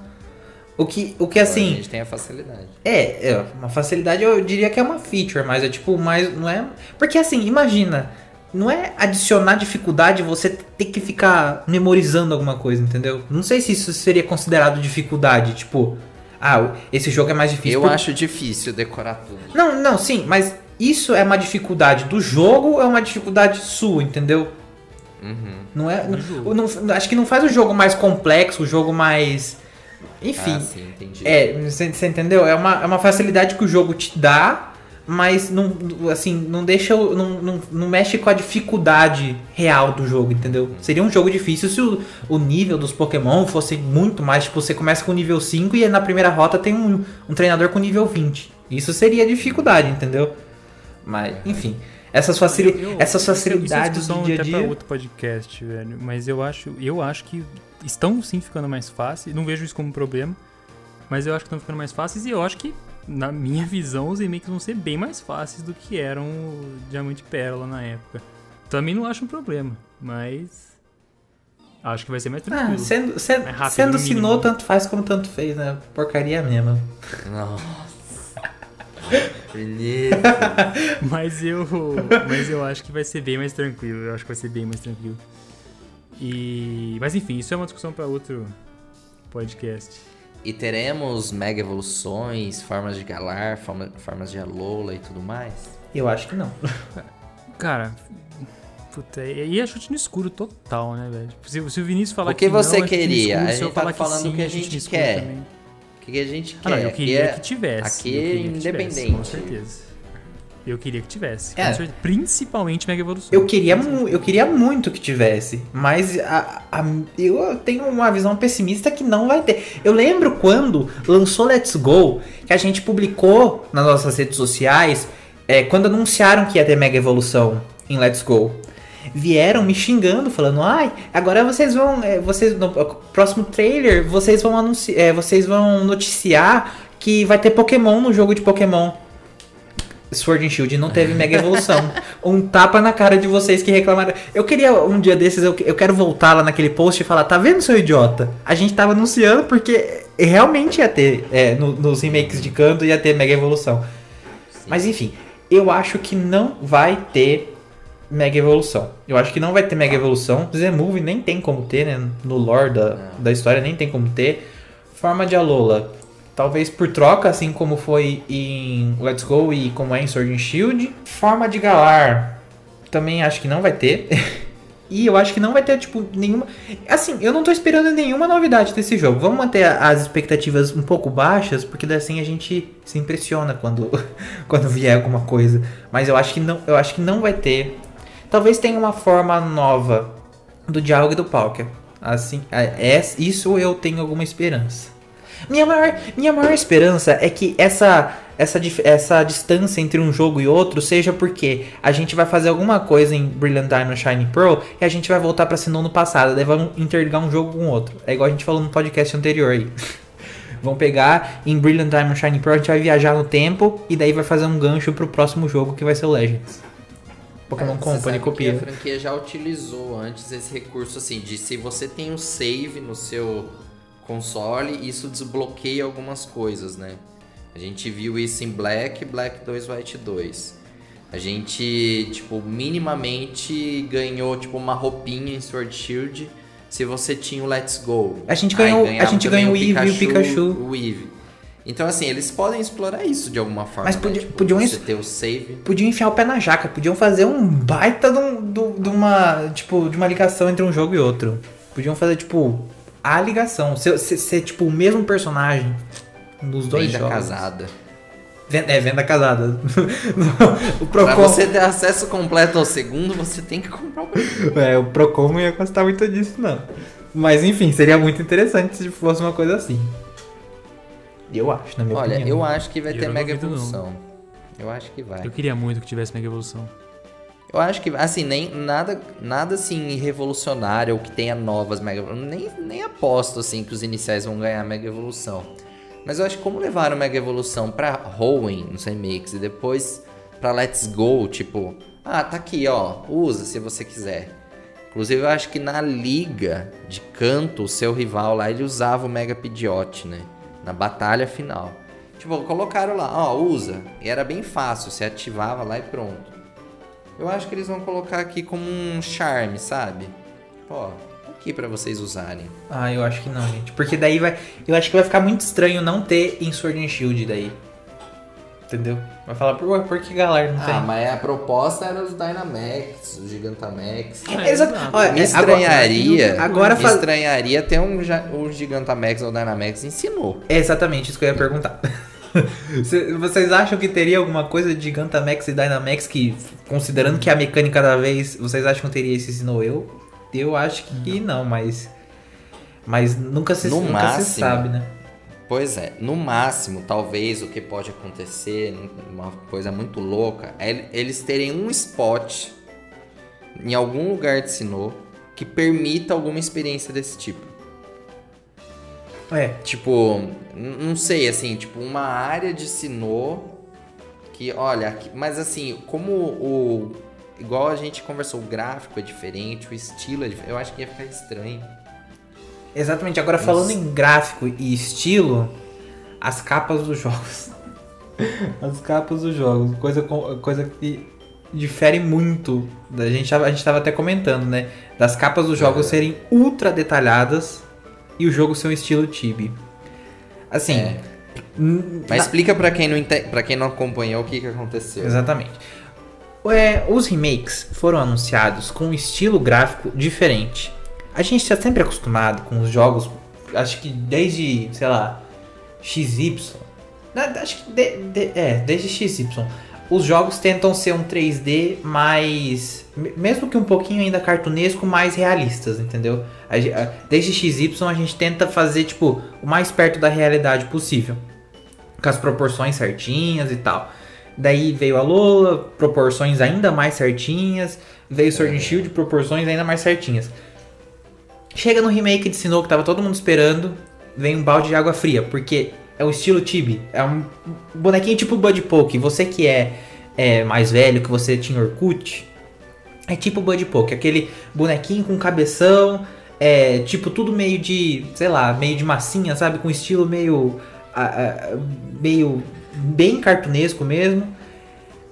O que, o que A assim. gente tem a facilidade. É, é, uma facilidade eu diria que é uma feature, mas é tipo mais. Não é. Porque assim, imagina. Não é adicionar dificuldade você ter que ficar memorizando alguma coisa, entendeu? Não sei se isso seria considerado dificuldade. Tipo, ah, esse jogo é mais difícil. Eu acho difícil decorar tudo. Não, não, sim, mas isso é uma dificuldade do jogo ou é uma dificuldade sua, entendeu? Uhum. Não é. Não- não- acho que não faz o jogo mais complexo, o jogo mais. Enfim. Ah, sim, entendi. É, você você entendeu? É uma, é uma facilidade que o jogo te dá, mas não, assim, não deixa. Não, não, não mexe com a dificuldade real do jogo, entendeu? Seria um jogo difícil se o, o nível dos Pokémon fosse muito mais. Tipo, você começa com nível 5 e na primeira rota tem um, um treinador com nível 20. Isso seria dificuldade, entendeu? Mas, enfim. Essas, facili Eu- eu- essas é- facilidades é do dia a até pra dia. outro podcast, velho. Mas eu acho, eu acho que estão sim ficando mais fáceis. Não vejo isso como um problema. Mas eu acho que estão ficando mais fáceis e eu acho que, na minha visão, os remakes vão ser bem mais fáceis do que eram o Diamante e Pérola na época. Também não acho um problema, mas. Acho que vai ser mais Ah, tranquilo. sendo, sendo, Mais rápido, sendo. Sinnoh, tanto faz como tanto fez, né? Porcaria mesmo. Nossa. Beleza. Mas eu. Mas eu acho que vai ser bem mais tranquilo. Eu acho que vai ser bem mais tranquilo. E. Mas enfim, isso é uma discussão pra outro podcast. E teremos mega evoluções, formas de Galar, forma- formas de Alola e tudo mais? Eu acho que não. Cara. Puta, e é chute no escuro total, né, velho? Se, se o Vinícius falar O que que você não, é queria? escuro, A gente tá falando sim, o que a é gente escuro quer. O que que a gente quer? Ah, não, eu queria é- que tivesse. aqui eu queria é que tivesse, independente. com certeza. Eu queria que tivesse. É. Principalmente Mega Evolução. Eu queria, eu queria muito que tivesse, mas a- a- eu tenho uma visão pessimista que não vai ter. Eu lembro quando lançou Let's Go, que a gente publicou nas nossas redes sociais, é, quando anunciaram que ia ter Mega Evolução em Let's Go. Vieram me xingando, falando, ai, agora vocês vão. é, vocês, no próximo trailer, vocês vão anunciar. vocês vão noticiar que vai ter Pokémon no jogo de Pokémon. Sword and Shield não teve mega evolução. um tapa na cara de vocês que reclamaram. Eu queria um dia desses, eu, eu quero voltar lá naquele post e falar: tá vendo, seu idiota? A gente tava anunciando porque realmente ia ter, é, no- nos remakes de canto, ia ter mega evolução. Mas enfim, eu acho que não vai ter mega evolução. Eu acho que não vai ter mega evolução. Z-Move nem tem como ter, né? No lore da, Não. da história nem tem como ter. Forma de Alola. Talvez por troca, assim como foi em Let's Go e como é em Sword and Shield. Forma de Galar. Também acho que não vai ter. e eu acho que não vai ter, tipo, nenhuma. Assim, eu não tô esperando nenhuma novidade desse jogo. Vamos manter as expectativas um pouco baixas, porque assim a gente se impressiona quando, quando vier alguma coisa. Mas eu acho que não, eu acho que não vai ter. Talvez tenha uma forma nova do Dialga e do Palkia. Assim, é, é- isso eu tenho alguma esperança. Minha maior, minha maior esperança é que essa, essa, essa distância entre um jogo e outro seja porque a gente vai fazer alguma coisa em Brilliant Diamond Shining Pearl e a gente vai voltar pra Sinnoh no passado, daí vamos interligar um jogo com o outro. É igual a gente falou no podcast anterior aí. Vão pegar em Brilliant Diamond Shining Pearl, a gente vai viajar no tempo e daí vai fazer um gancho pro próximo jogo que vai ser o Legends. Pokémon É, você Company copia. A franquia já utilizou antes esse recurso assim de se você tem um save no seu console, isso desbloqueia algumas coisas, né? A gente viu isso em Black, Black 2, White 2. A gente, tipo, minimamente ganhou tipo uma roupinha em Sword Shield se você tinha o Let's Go. A gente ganhou- a gente ganhou o Eevee e o Pikachu. O Eevee. Então, assim, eles podem explorar isso de alguma forma. Mas né? podia- Tipo, podiam você es- ter o save. Podiam enfiar o pé na jaca, podiam fazer um baita de, um- do- de uma, tipo, de uma ligação entre um jogo e outro. Podiam fazer, tipo, a ligação. Ser, ser- ser, tipo, o mesmo personagem nos dois Venda jogos. casada. Venda, é, venda casada. o Pra Procon, você ter acesso completo ao segundo, você tem que comprar o primeiro. é, o Procon não ia gostar muito disso, não. Mas, enfim, seria muito interessante se fosse uma coisa assim. Eu acho, na minha Olha, opinião. eu acho que vai Eu ter mega duvido, não. evolução. Eu acho que vai. Eu queria muito que tivesse Mega Evolução. Eu acho que, assim, nem nada, nada assim revolucionário ou que tenha novas mega nem Nem aposto, assim, que os iniciais vão ganhar mega evolução. Mas eu acho que como levaram mega evolução pra Hoenn nos remakes e depois pra Let's Go, tipo, ah, tá aqui, ó, usa se você quiser. Inclusive, eu acho que na liga de canto, o seu rival lá, ele usava o Mega Pidgeot, né? na batalha final. Tipo, colocaram lá, ó, usa. E era bem fácil, você ativava lá e pronto. Eu acho que eles vão colocar aqui como um charme, sabe? Pô, aqui para vocês usarem. Ah, eu acho que não, gente. Porque daí vai. Eu acho que vai ficar muito estranho não ter em Sword and Shield daí. Entendeu? Vai falar, por, por que galera não ah, tem? Ah, mas a proposta era os Dynamax, os Gigantamax. É, exato. Olha, me estranharia. Agora, agora me estranharia ter um, um Gigantamax ou Dynamax ensinou. É exatamente isso que eu ia perguntar. Vocês acham que teria alguma coisa de Gigantamax e Dynamax que, considerando que a mecânica da vez, vocês acham que teria esse ensinou eu? Eu acho que não, não mas. Mas nunca se, no nunca máximo, se sabe, né? Pois é, no máximo, talvez o que pode acontecer, uma coisa muito louca, é eles terem um spot em algum lugar de Sinnoh que permita alguma experiência desse tipo. É. Tipo, não sei, assim, tipo, uma área de Sinnoh que, olha, mas assim, como o. Igual a gente conversou, o gráfico é diferente, o estilo é diferente, eu acho que ia ficar estranho. Exatamente. Agora falando em gráfico e estilo, as capas dos jogos. as capas dos jogos, coisa coisa que difere muito. A gente a gente estava até comentando, né? Das capas dos jogos é. serem ultra detalhadas e o jogo ser um estilo Tibi. Assim, é. Mas na... explica para quem não para quem não acompanhou o que que aconteceu. Exatamente. É, os remakes foram anunciados com um estilo gráfico diferente a gente está sempre acostumado com os jogos, acho que desde, sei lá, XY. Acho que de, de, é, desde XY. Os jogos tentam ser um 3D mais. Mesmo que um pouquinho ainda cartunesco, mais realistas, entendeu? Desde XY a gente tenta fazer, tipo, o mais perto da realidade possível. Com as proporções certinhas e tal. Daí veio a Lola, proporções ainda mais certinhas. Veio Sword and Shield, proporções ainda mais certinhas. Chega no remake de Sinnoh que tava todo mundo esperando, vem um balde de água fria, porque é o estilo Tibi, é um bonequinho tipo Bud Poke. Você que é, é mais velho, que você tinha Orkut, é tipo Bud Poke, aquele bonequinho com cabeção, é tipo tudo meio de, sei lá, meio de massinha, sabe, com estilo meio meio bem cartunesco mesmo.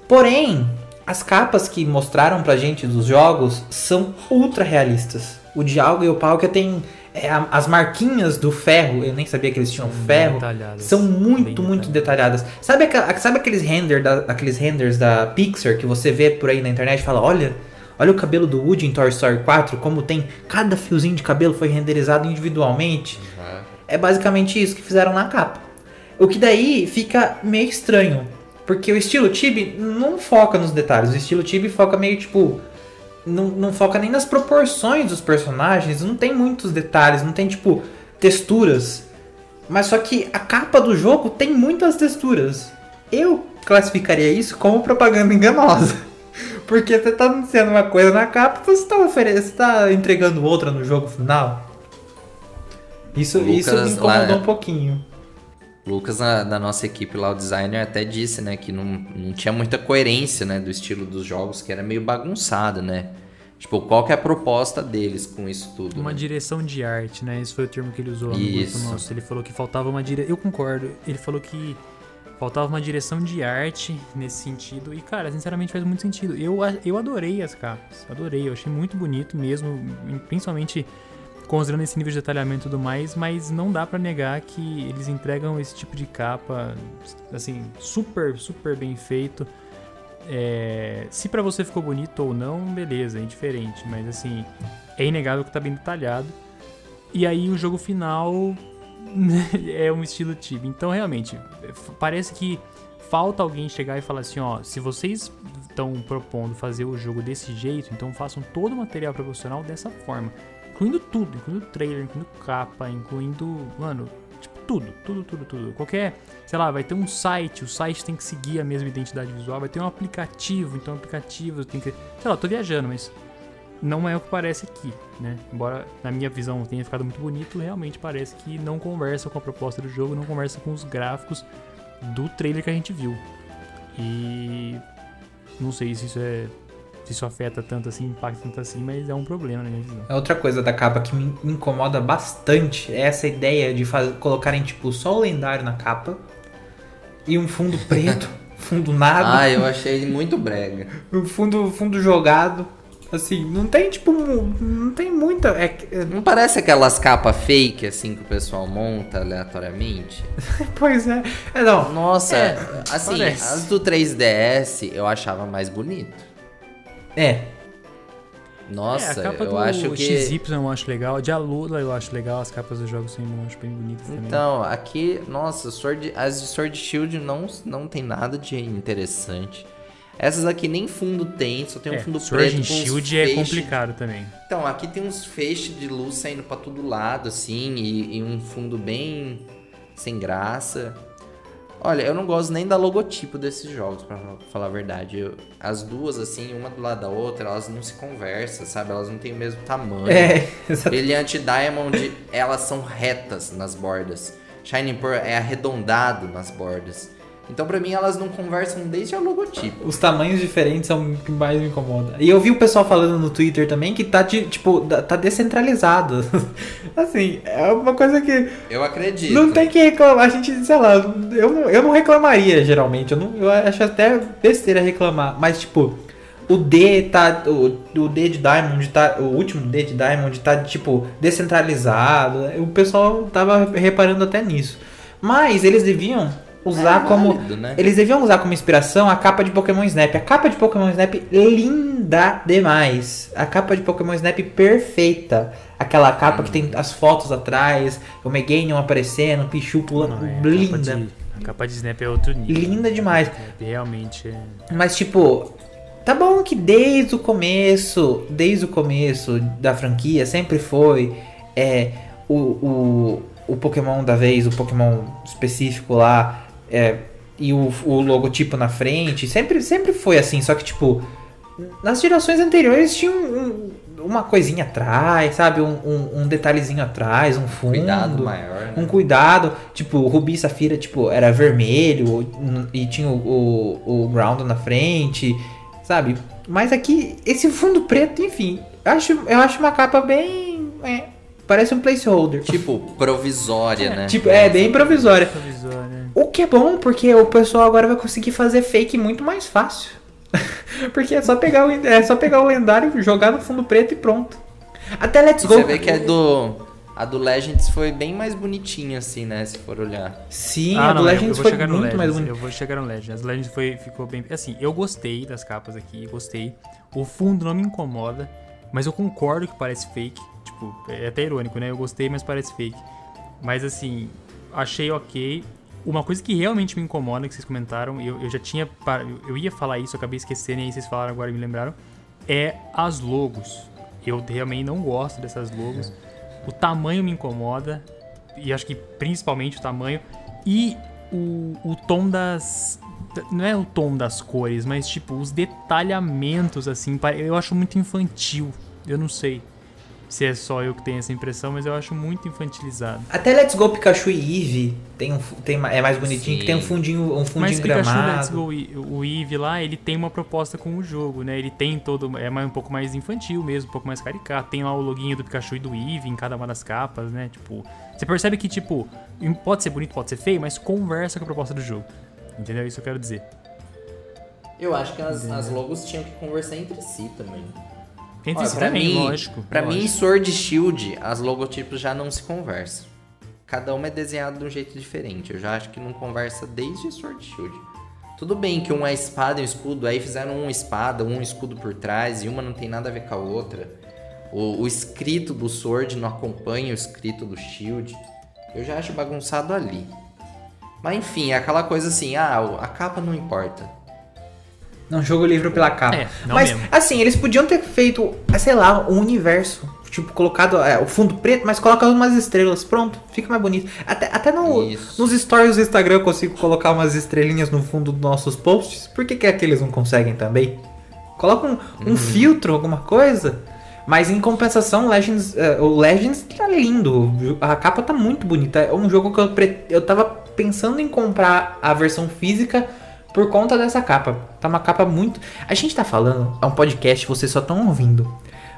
Porém, as capas que mostraram pra gente dos jogos são ultra realistas o Dialga e o Palkia tem é, as marquinhas do ferro, eu nem sabia que eles tinham são ferro, são muito, muito detalhadas. Sabe, sabe aqueles, render da, aqueles renders da Pixar que você vê por aí na internet e fala, olha, olha o cabelo do Woody em Toy Story 4, como tem cada fiozinho de cabelo foi renderizado individualmente. Uhum. É basicamente isso que fizeram na capa. O que daí fica meio estranho, porque o estilo Tibi não foca nos detalhes, o estilo Tibi foca meio tipo não, não foca nem nas proporções dos personagens, não tem muitos detalhes, não tem tipo texturas. Mas só que a capa do jogo tem muitas texturas. Eu classificaria isso como propaganda enganosa. Porque você tá anunciando uma coisa na capa, você tá, oferecendo, tá entregando outra no jogo final. Isso, Lucas, isso me incomodou lá, um pouquinho. Lucas, da, da, nossa equipe lá, o designer, até disse, né, que não, não tinha muita coerência, né, do estilo dos jogos, que era meio bagunçado, né? Tipo, qual que é a proposta deles com isso tudo? Uma né? direção de arte, né? Esse foi o termo que ele usou no isso. grupo nosso. Ele falou que faltava uma direção... Eu concordo. Ele falou que faltava uma direção de arte nesse sentido. E, cara, sinceramente faz muito sentido. Eu, eu adorei as capas. Adorei. Eu achei muito bonito mesmo. Principalmente considerando esse nível de detalhamento e tudo mais, mas não dá para negar que eles entregam esse tipo de capa, assim, super, super bem feito. É, se para você ficou bonito ou não, beleza, é indiferente, mas assim, é inegável que tá bem detalhado. E aí o jogo final é um estilo Tibia. Então, realmente, parece que falta alguém chegar e falar assim, ó, se vocês estão propondo fazer o jogo desse jeito, então façam todo o material proporcional dessa forma incluindo tudo, incluindo trailer, incluindo capa, incluindo, mano, tipo tudo, tudo, tudo, tudo. Qualquer, sei lá, vai ter um site, o site tem que seguir a mesma identidade visual, vai ter um aplicativo, então aplicativo tem que, sei lá, tô viajando, mas não é o que parece aqui, né? Embora na minha visão tenha ficado muito bonito, realmente parece que não conversa com a proposta do jogo, não conversa com os gráficos do trailer que a gente viu. E não sei se isso é se isso afeta tanto assim, impacta tanto assim, mas é um problema visão. É Outra coisa da capa que me incomoda bastante é essa ideia de faz... colocarem, tipo, só o lendário na capa e um fundo preto, fundo nada, Ah, eu achei muito brega. um fundo, fundo jogado. Assim, não tem, tipo, não tem muita. É, é- Não parece aquelas capas fake, assim, que o pessoal monta aleatoriamente? pois é. É, não. Nossa, É, assim, parece. as do 3DS eu achava mais bonito. É. Nossa, é, a capa eu do acho que... XY eu acho legal, a de Alula eu acho legal, as capas dos jogos sem eu acho bem bonitas também. Então, aqui, nossa, Sword, as de Sword Shield não, não tem nada de interessante. Essas aqui nem fundo tem, só tem um é, fundo Sword preto uns Shield é feixe- complicado também. Então, aqui tem uns feixes de luz saindo pra todo lado, assim, e, e um fundo bem sem graça. Olha, eu não gosto nem da logotipo desses jogos, pra falar a verdade. Eu- as duas, assim, uma do lado da outra, elas não se conversam, sabe? Elas não têm o mesmo tamanho. É. Brilhante Diamond, elas são retas nas bordas. Shining Pearl é arredondado nas bordas. Então, pra mim, elas não conversam desde a logotipo. Os tamanhos diferentes são o que mais me incomoda. E eu vi o pessoal falando no Twitter também que tá, de, tipo, tá descentralizado. assim, é uma coisa que Eu acredito. não tem que reclamar. A gente, sei lá, eu não, eu não reclamaria geralmente. Eu, não, eu acho até besteira reclamar. Mas, tipo, o D tá. O, o D de Diamond tá. O último D de Diamond tá, tipo, descentralizado. O pessoal tava reparando até nisso. Mas eles deviam usar É como. válido, né? Eles deviam usar como inspiração a capa de Pokémon Snap. A capa de Pokémon Snap linda demais. A capa de Pokémon Snap perfeita. Aquela capa que tem as fotos atrás, o Meganium aparecendo, o Pichu pulando. Não, é, a capa linda. de- a capa de Snap é outro nível. Linda demais. É, realmente é. Mas tipo, tá bom que desde o começo, desde o começo da franquia sempre foi é o, o, o Pokémon da vez, o Pokémon específico lá, é, e o, o logotipo na frente, sempre, sempre foi assim, só que tipo, nas gerações anteriores tinha um- um- uma coisinha atrás, sabe? Um, um, um detalhezinho atrás, um fundo Cuidado maior, né? um cuidado, tipo, o Rubi e Safira, tipo, era vermelho e tinha o, o, o ground na frente, sabe? Mas aqui, esse fundo preto, enfim, eu acho, eu acho uma capa bem. é, parece um placeholder. Tipo, provisória, né? Tipo, é bem provisória. Provisório, né? O que é bom, porque o pessoal agora vai conseguir fazer fake muito mais fácil. porque é só pegar o, é só pegar o lendário, jogar no fundo preto e pronto. Até Let's Go. Você vê que a do. A do Legends foi bem mais bonitinha, assim, né? Se for olhar. Sim, Ah, a do não, Legends eu vou foi chegar no muito mais Legends, bonita. Eu vou chegar no Legends. As Legends foi, ficou bem. Assim, eu gostei das capas aqui, gostei. O fundo não me incomoda, mas eu concordo que parece fake. Tipo, é até irônico, né? Eu gostei, mas parece fake. Mas assim, achei ok. Uma coisa que realmente me incomoda, que vocês comentaram, eu, eu já tinha. Eu, ia falar isso, eu acabei esquecendo, e aí vocês falaram agora e me lembraram. É as logos. Eu realmente não gosto dessas logos. O tamanho me incomoda. E acho que principalmente o tamanho. E o, o tom das. Não é o tom das cores, mas tipo, os detalhamentos, assim. Eu acho muito infantil. Eu não sei se é só eu que tenho essa impressão, mas eu acho muito infantilizado. Até Let's Go Pikachu e Eevee tem um, tem, é mais bonitinho, Sim. que tem um fundinho, um fundinho Mas Pikachu gramado. Let's Go, e- o Eve lá, ele tem uma proposta com o jogo, né? Ele tem todo. É mais, um pouco mais infantil mesmo, um pouco mais caricato. Tem lá o loginho do Pikachu e do Eve em cada uma das capas, né? Tipo. Você percebe que, tipo, pode ser bonito, pode ser feio, mas conversa com a proposta do jogo. Entendeu? Isso eu quero dizer. Eu acho que as, as logos tinham que conversar entre si também. Entre Olha, pra também, mim, lógico. Pra mim, lógico. Sword e Shield, as logotipos já não se conversam. Cada uma é desenhada de um jeito diferente. Eu já acho que não conversa desde Sword Shield. Tudo bem que um é espada e um escudo, aí fizeram um espada, um escudo por trás, e uma não tem nada a ver com a outra. O, o escrito do Sword não acompanha o escrito do Shield. Eu já acho bagunçado ali. Mas enfim, é aquela coisa assim, ah, a capa não importa. Não jogo o livro pela capa. É, não Mas, mesmo. assim, eles podiam ter feito, sei lá, um universo. Tipo, colocado é, o fundo preto, mas coloca umas estrelas. Pronto, fica mais bonito. Até, até no, nos stories do Instagram eu consigo colocar umas estrelinhas no fundo dos nossos posts. Por que, que aqueles não conseguem também? Coloca um, um filtro, alguma coisa. Mas em compensação, Legends, é, o Legends tá lindo. A capa tá muito bonita. É um jogo que eu, pre- eu tava pensando em comprar a versão física por conta dessa capa. Tá uma capa muito. A gente tá falando, é um podcast, vocês só estão ouvindo.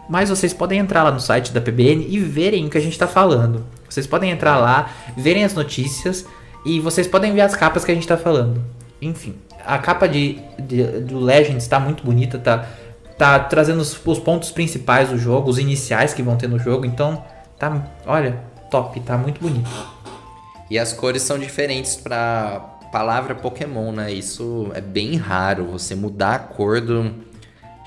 Mas vocês podem entrar lá no site da PBN e verem o que a gente tá falando. Vocês podem entrar lá, verem as notícias e vocês podem ver as capas que a gente tá falando. Enfim, a capa de, de do Legends tá muito bonita, tá, tá trazendo os, os pontos principais do jogo, os iniciais que vão ter no jogo. Então, tá, olha, top, tá muito bonito. E as cores são diferentes pra palavra Pokémon, né? Isso é bem raro, você mudar a cor do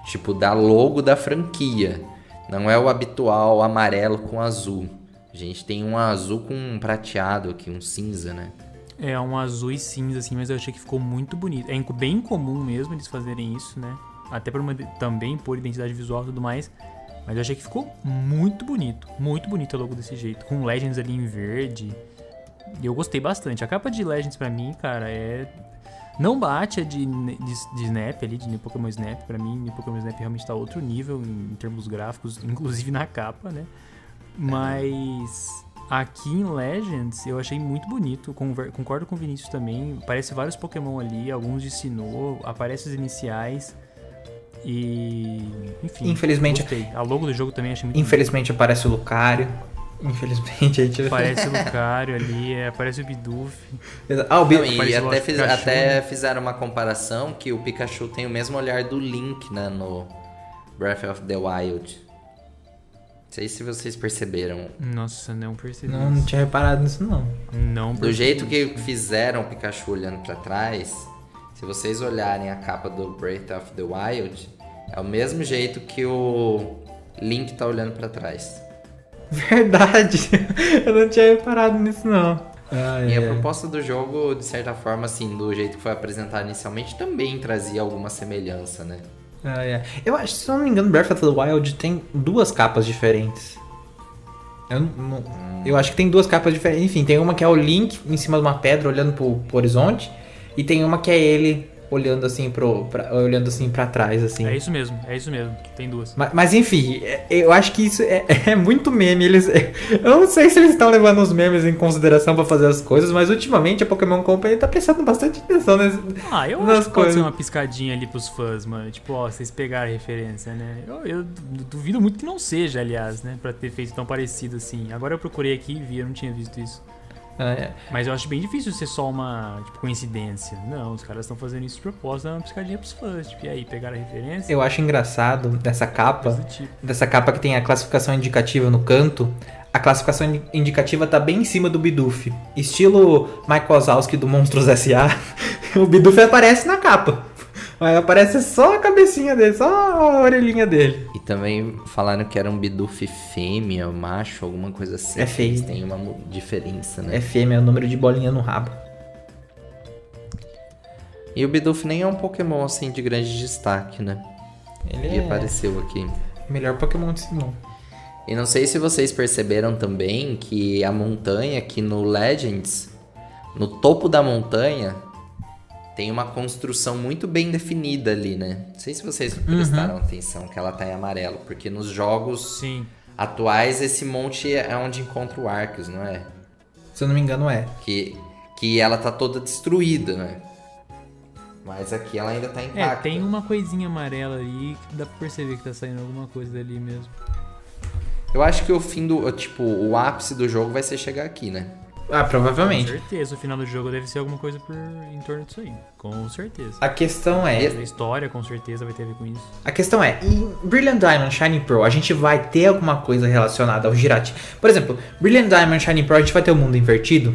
tipo da logo da franquia. Não é o habitual amarelo com azul. A gente tem um azul com um prateado aqui, um cinza, né? É um azul e cinza, assim, mas eu achei que ficou muito bonito. É bem comum mesmo eles fazerem isso, né? Até por uma, também por identidade visual e tudo mais. Mas eu achei que ficou muito bonito. Muito bonito a logo desse jeito. Com Legends ali em verde. E eu gostei bastante. A capa de Legends pra mim, cara, é. Não bate a de, de, de Snap ali, de Pokémon Snap. Pra mim, Pokémon Snap realmente tá outro nível em, em termos gráficos, inclusive na capa, né? Mas aqui em Legends eu achei muito bonito. Conver- Concordo com o Vinícius também. Aparece vários Pokémon ali, alguns de Sinnoh, aparece os iniciais. E. Enfim. Infelizmente- Gostei. A logo do jogo também achei muito Infelizmente aparece o Lucario. Infelizmente a gente. Aparece o Lucario ali, é, aparece o Bidoof. Ah, o Bi- Não, e até, fiz- até fizeram uma comparação que o Pikachu tem o mesmo olhar do Link, né, no Breath of the Wild. Não sei se vocês perceberam. Nossa, não percebi. Não, não tinha reparado nisso não. Não Do jeito que fizeram o Pikachu olhando pra trás, se vocês olharem a capa do Breath of the Wild, é o mesmo jeito que o Link tá olhando pra trás. Verdade. Eu não tinha reparado nisso não. Ah, E a é. proposta do jogo, de certa forma, assim, do jeito que foi apresentado inicialmente, também trazia alguma semelhança, né? Ah, é. Eu acho, se eu não me engano, Breath of the Wild tem duas capas diferentes. Eu, não- não- eu acho que tem duas capas diferentes. Enfim, tem uma que é o Link em cima de uma pedra olhando pro, pro horizonte. E tem uma que é ele olhando assim pro. pra- olhando assim para trás, assim. É isso mesmo, é isso mesmo. Tem duas. Mas, mas, enfim, é- eu acho que isso é, é muito meme. Eles, eu não sei se eles estão levando os memes em consideração pra fazer as coisas, mas ultimamente a Pokémon Company tá prestando bastante atenção nesse. Ah, eu nas acho que pode coisas. ser uma piscadinha ali pros fãs, mano. Tipo, ó, vocês pegaram a referência, né? Eu, eu du- duvido muito que não seja, aliás, né? Pra ter feito tão parecido assim. Agora eu procurei aqui e vi, eu não tinha visto isso. Ah, é. Mas eu acho bem difícil ser só uma, tipo, coincidência. Não, os caras estão fazendo isso de propósito, dando uma piscadinha pros fãs. Tipo, e aí, pegaram a referência? Eu acho engraçado dessa capa. Tipo. dessa capa que tem a classificação indicativa no canto, a classificação indi- indicativa tá bem em cima do Bidoof. Estilo Mike Wazowski do Monstros S.A. o Bidoof aparece na capa. Mas aparece só a cabecinha dele, só a orelhinha dele. E também falaram que era um Bidoof fêmea, macho, alguma coisa assim. É feio. Têm uma diferença, né? É fêmea, é o número de bolinha no rabo. E o Bidoof nem é um Pokémon assim de grande destaque, né? Ele E é apareceu aqui. melhor Pokémon de Simon. E não sei se vocês perceberam também que a montanha aqui no Legends, no topo da montanha, tem uma construção muito bem definida ali, né? Não sei se vocês prestaram atenção que ela tá em amarelo, porque nos jogos Sim. atuais esse monte é onde encontra o Arceus, não é? Se eu não me engano, é. Que, que ela tá toda destruída, né? Mas aqui ela ainda tá É, intacta. tem uma coisinha amarela ali que dá pra perceber que tá saindo alguma coisa dali mesmo. Eu acho que o fim do. Tipo, o ápice do jogo vai ser chegar aqui, né? Ah, Com provavelmente. certeza, o final do jogo deve ser alguma coisa por em torno disso aí. Com certeza. A questão é. A história com certeza vai ter a ver com isso. A questão é, em Brilliant Diamond Shining Pearl, a gente vai ter alguma coisa relacionada ao Girati? Por exemplo, Brilliant Diamond Shining Pearl, a gente vai ter o mundo invertido?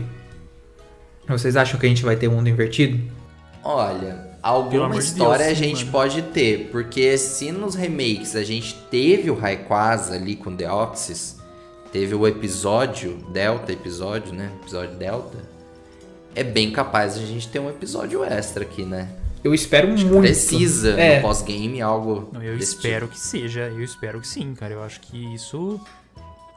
Vocês acham que a gente vai ter o mundo invertido? Olha, alguma história Deus, a gente mano. pode ter, porque se nos remakes a gente teve o Rayquaza ali com Deoxys, teve o episódio Delta, episódio, né? Episódio Delta. É bem capaz a gente ter um episódio extra aqui, né? Eu espero muito. Precisa É. no pós-game algo. Não, eu desse espero tipo. que seja, eu espero que sim, cara. Eu acho que isso.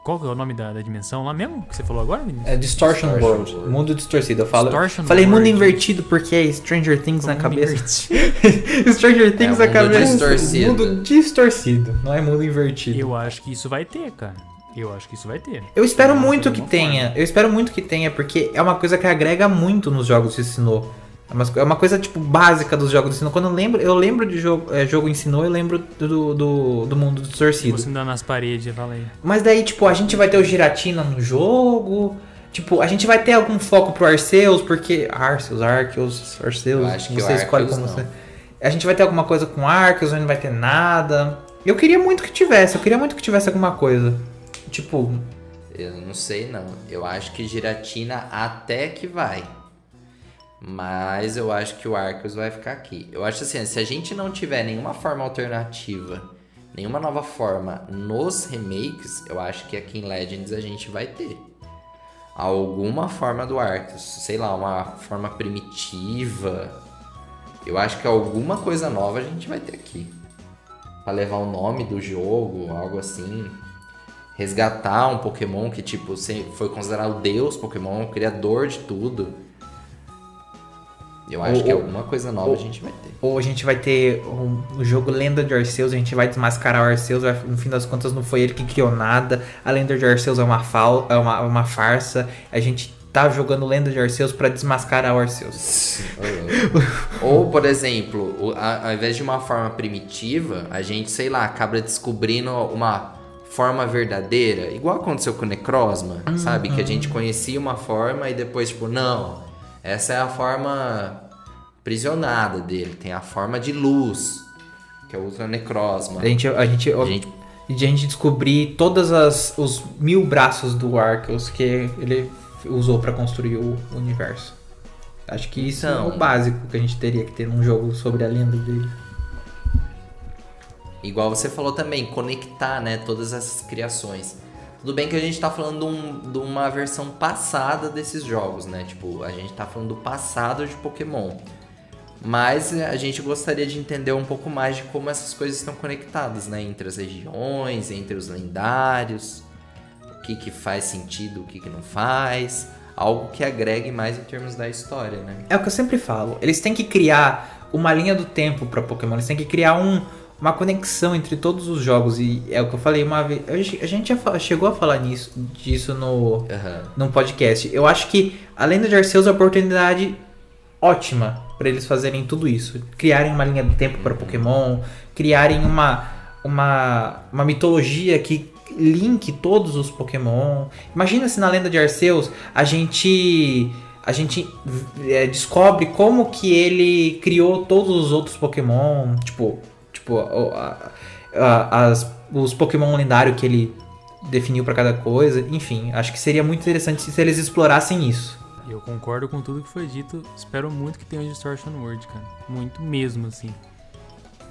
Qual que é o nome da, da dimensão lá mesmo que você falou agora, Vinícius? É Distortion, Distortion World. World. Mundo distorcido. Eu falo, Distortion falei mundo World. invertido porque é Stranger Things na Mundo cabeça. invertido. Stranger Things É, na mundo cabeça. distorcido. Mundo distorcido, não é mundo invertido. Eu acho que isso vai ter, cara. Eu acho que isso vai ter. espero De muito alguma que tenha. Eu espero muito que tenha, porque é uma coisa que agrega muito nos jogos de Sinnoh. É uma, é uma coisa, tipo, básica dos jogos do Sinnoh. Quando eu lembro, eu lembro de jogo, é, jogo em Sinnoh, eu lembro do, do, do mundo distorcido. Você andar nas paredes, fala aí. Mas daí, tipo, a gente vai ter o Giratina no jogo. Tipo, a gente vai ter algum foco pro Arceus, porque. Arceus, Arceus, Arceus. Eu acho que você o escolhe Arceus como não. você. A gente vai ter alguma coisa com Arceus, ou não vai ter nada. Eu queria muito que tivesse, eu queria muito que tivesse alguma coisa. Tipo, Eu não sei não. Eu acho que Giratina até que vai. Mas eu acho que o Arceus vai ficar aqui. Eu acho assim, se a gente não tiver nenhuma forma alternativa, nenhuma nova forma nos remakes, eu acho que aqui em Legends a gente vai ter. Alguma forma do Arceus, sei lá, uma forma primitiva. Eu acho que alguma coisa nova a gente vai ter aqui. Pra levar o nome do jogo, algo assim resgatar um Pokémon que, tipo, foi considerado o deus Pokémon, o criador de tudo. Eu acho Ou- que alguma coisa nova ou- a gente vai ter. ou a gente vai ter um, o jogo Lenda de Arceus, a gente vai desmascarar o Arceus, vai- no fim das contas não foi ele que criou nada. A Lenda de Arceus é uma, fal, é uma, uma farsa. A gente tá jogando Lenda de Arceus pra desmascarar o Arceus. Ou, por exemplo, ao invés de uma forma primitiva, a gente, sei lá, acaba descobrindo uma forma verdadeira, igual aconteceu com o Necrozma, sabe? Que a gente conhecia uma forma e depois, tipo, não, essa é a forma prisionada dele, tem a forma de luz, que é o Ultra Necrozma. A gente, a gente, A gente de a gente descobrir todas as os mil braços do Arceus que ele usou pra construir o universo. Acho que isso Então. é o básico que a gente teria que ter num jogo sobre a lenda dele. Igual você falou também, conectar, né, todas essas criações. Tudo bem que a gente tá falando de, um- de uma versão passada desses jogos, né? Tipo, a gente tá falando do passado de Pokémon. Mas eh, a gente gostaria de entender um pouco mais de como essas coisas estão conectadas, né? Entre as regiões, entre os lendários. O que que faz sentido, o que que não faz. Algo que agregue mais em termos da história, né? É o que eu sempre falo. Eles têm que criar uma linha do tempo pra Pokémon. Eles têm que criar um, uma conexão entre todos os jogos. E é o que eu falei uma vez. A gente já chegou a falar nisso, disso no, num podcast. Eu acho que a Lenda de Arceus é uma oportunidade ótima para eles fazerem tudo isso. Criarem uma linha do tempo para Pokémon, criarem uma, uma, uma mitologia que linke todos os Pokémon. Imagina se na Lenda de Arceus a gente a gente é, descobre como que ele criou todos os outros Pokémon, tipo, tipo a- a- as, os Pokémon lendários que ele definiu pra cada coisa. Enfim, acho que seria muito interessante se eles explorassem isso. Eu concordo com tudo que foi dito. Espero muito que tenha o Distortion World, cara. Muito mesmo, assim.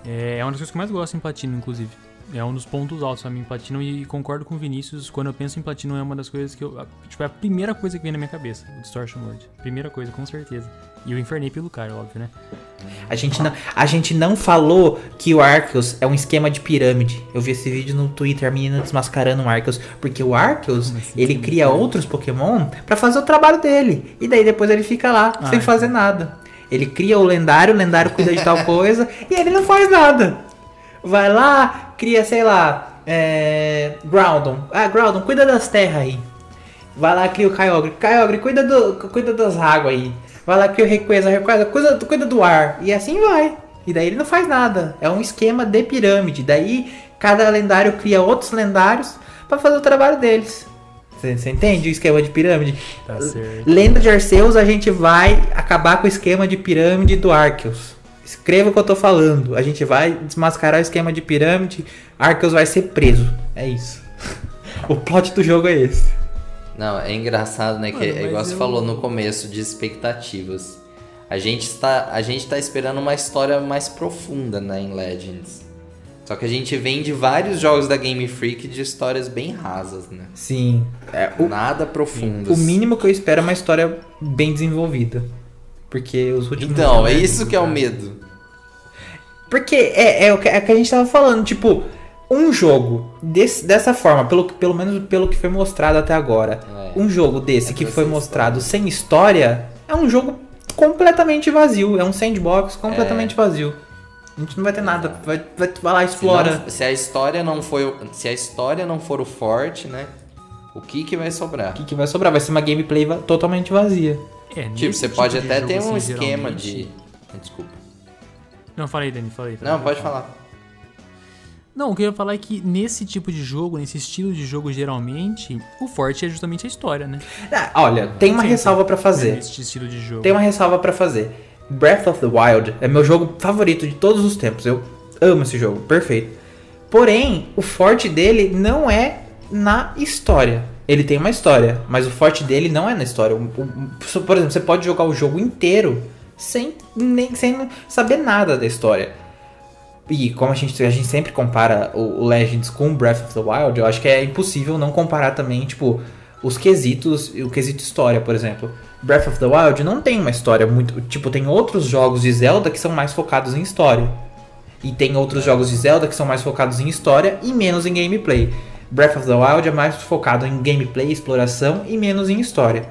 É é uma das coisas que eu mais gosto em Platino, inclusive. É um dos pontos altos pra mim Platino e concordo com o Vinícius. Quando eu penso em Platino, é uma das coisas que eu. Tipo, é a primeira coisa que vem na minha cabeça, o Distortion World. Primeira coisa, com certeza. E eu infernei pelo cara, óbvio, né? A gente, não, a gente não falou que o Arceus é um esquema de pirâmide. Eu vi esse vídeo no Twitter, a menina desmascarando o Arceus. Porque o Arceus, assim, ele cria outros Pokémon pra fazer o trabalho dele. E daí depois ele fica lá, Ah, sem é. fazer nada. Ele cria o lendário, o lendário cuida de tal coisa, e ele não faz nada. Vai lá, cria, sei lá, é... Groudon. Ah, Groudon, cuida das terras aí. Vai lá, cria o Kyogre. Kyogre, cuida, do, cuida das águas aí. Vai lá, cria o Rayquaza. Rayquaza, cuida, cuida do ar. E assim vai. E daí ele não faz nada. É um esquema de pirâmide. Daí cada lendário cria outros lendários pra fazer o trabalho deles. Você entende o esquema de pirâmide? Tá certo. Lenda de Arceus, a gente vai acabar com o esquema de pirâmide do Arceus. Escreva o que eu tô falando. A gente vai desmascarar o esquema de pirâmide. Arceus vai ser preso. É isso. o plot do jogo é esse. Não, é engraçado, né? Que Mano, é mas igual você eu- falou no começo de expectativas. A gente está, a gente tá esperando uma história mais profunda, né, em Legends. Só que a gente vem de vários jogos da Game Freak de histórias bem rasas, né? Sim. É, o, Nada profundas. o mínimo que eu espero é uma história bem desenvolvida. Porque os últimos. Então, é isso que é o medo. Porque é, é, o que, é o que a gente tava falando, tipo, um jogo desse, dessa forma, pelo, pelo menos pelo que foi mostrado até agora, É. um jogo desse É que foi mostrado sem história, é um jogo completamente vazio, é um sandbox completamente vazio. A gente não vai ter nada, vai, vai, vai lá, Se, explora. não- se a história não foi, se a história não for o forte, né? O que que vai sobrar? O que, que vai sobrar? Vai ser uma gameplay totalmente vazia. É, Tipo, você pode de até ter um assim, esquema geralmente- de. Desculpa. Não, falei, Dani, falei. falei. Não, pode falar. Não, o que eu ia falar é que nesse tipo de jogo, nesse estilo de jogo, geralmente, o forte é justamente a história, né? Ah, olha, tem uma Sim, ressalva pra fazer. Nesse estilo de jogo. Tem uma ressalva pra fazer. Breath of the Wild é meu jogo favorito de todos os tempos. Eu amo esse jogo, perfeito. Porém, o forte dele não é na história. Ele tem uma história, mas o forte dele não é na história. Por exemplo, você pode jogar o jogo inteiro sem, nem, sem saber nada da história. E como a gente, a gente sempre compara o, o Legends com Breath of the Wild, eu acho que é impossível não comparar também, tipo, os quesitos, o quesito história, por exemplo. Breath of the Wild não tem uma história muito. Tipo, tem outros jogos de Zelda que são mais focados em história. E tem outros jogos de Zelda que são mais focados em história e menos em gameplay. Breath of the Wild é mais focado em gameplay, exploração e menos em história.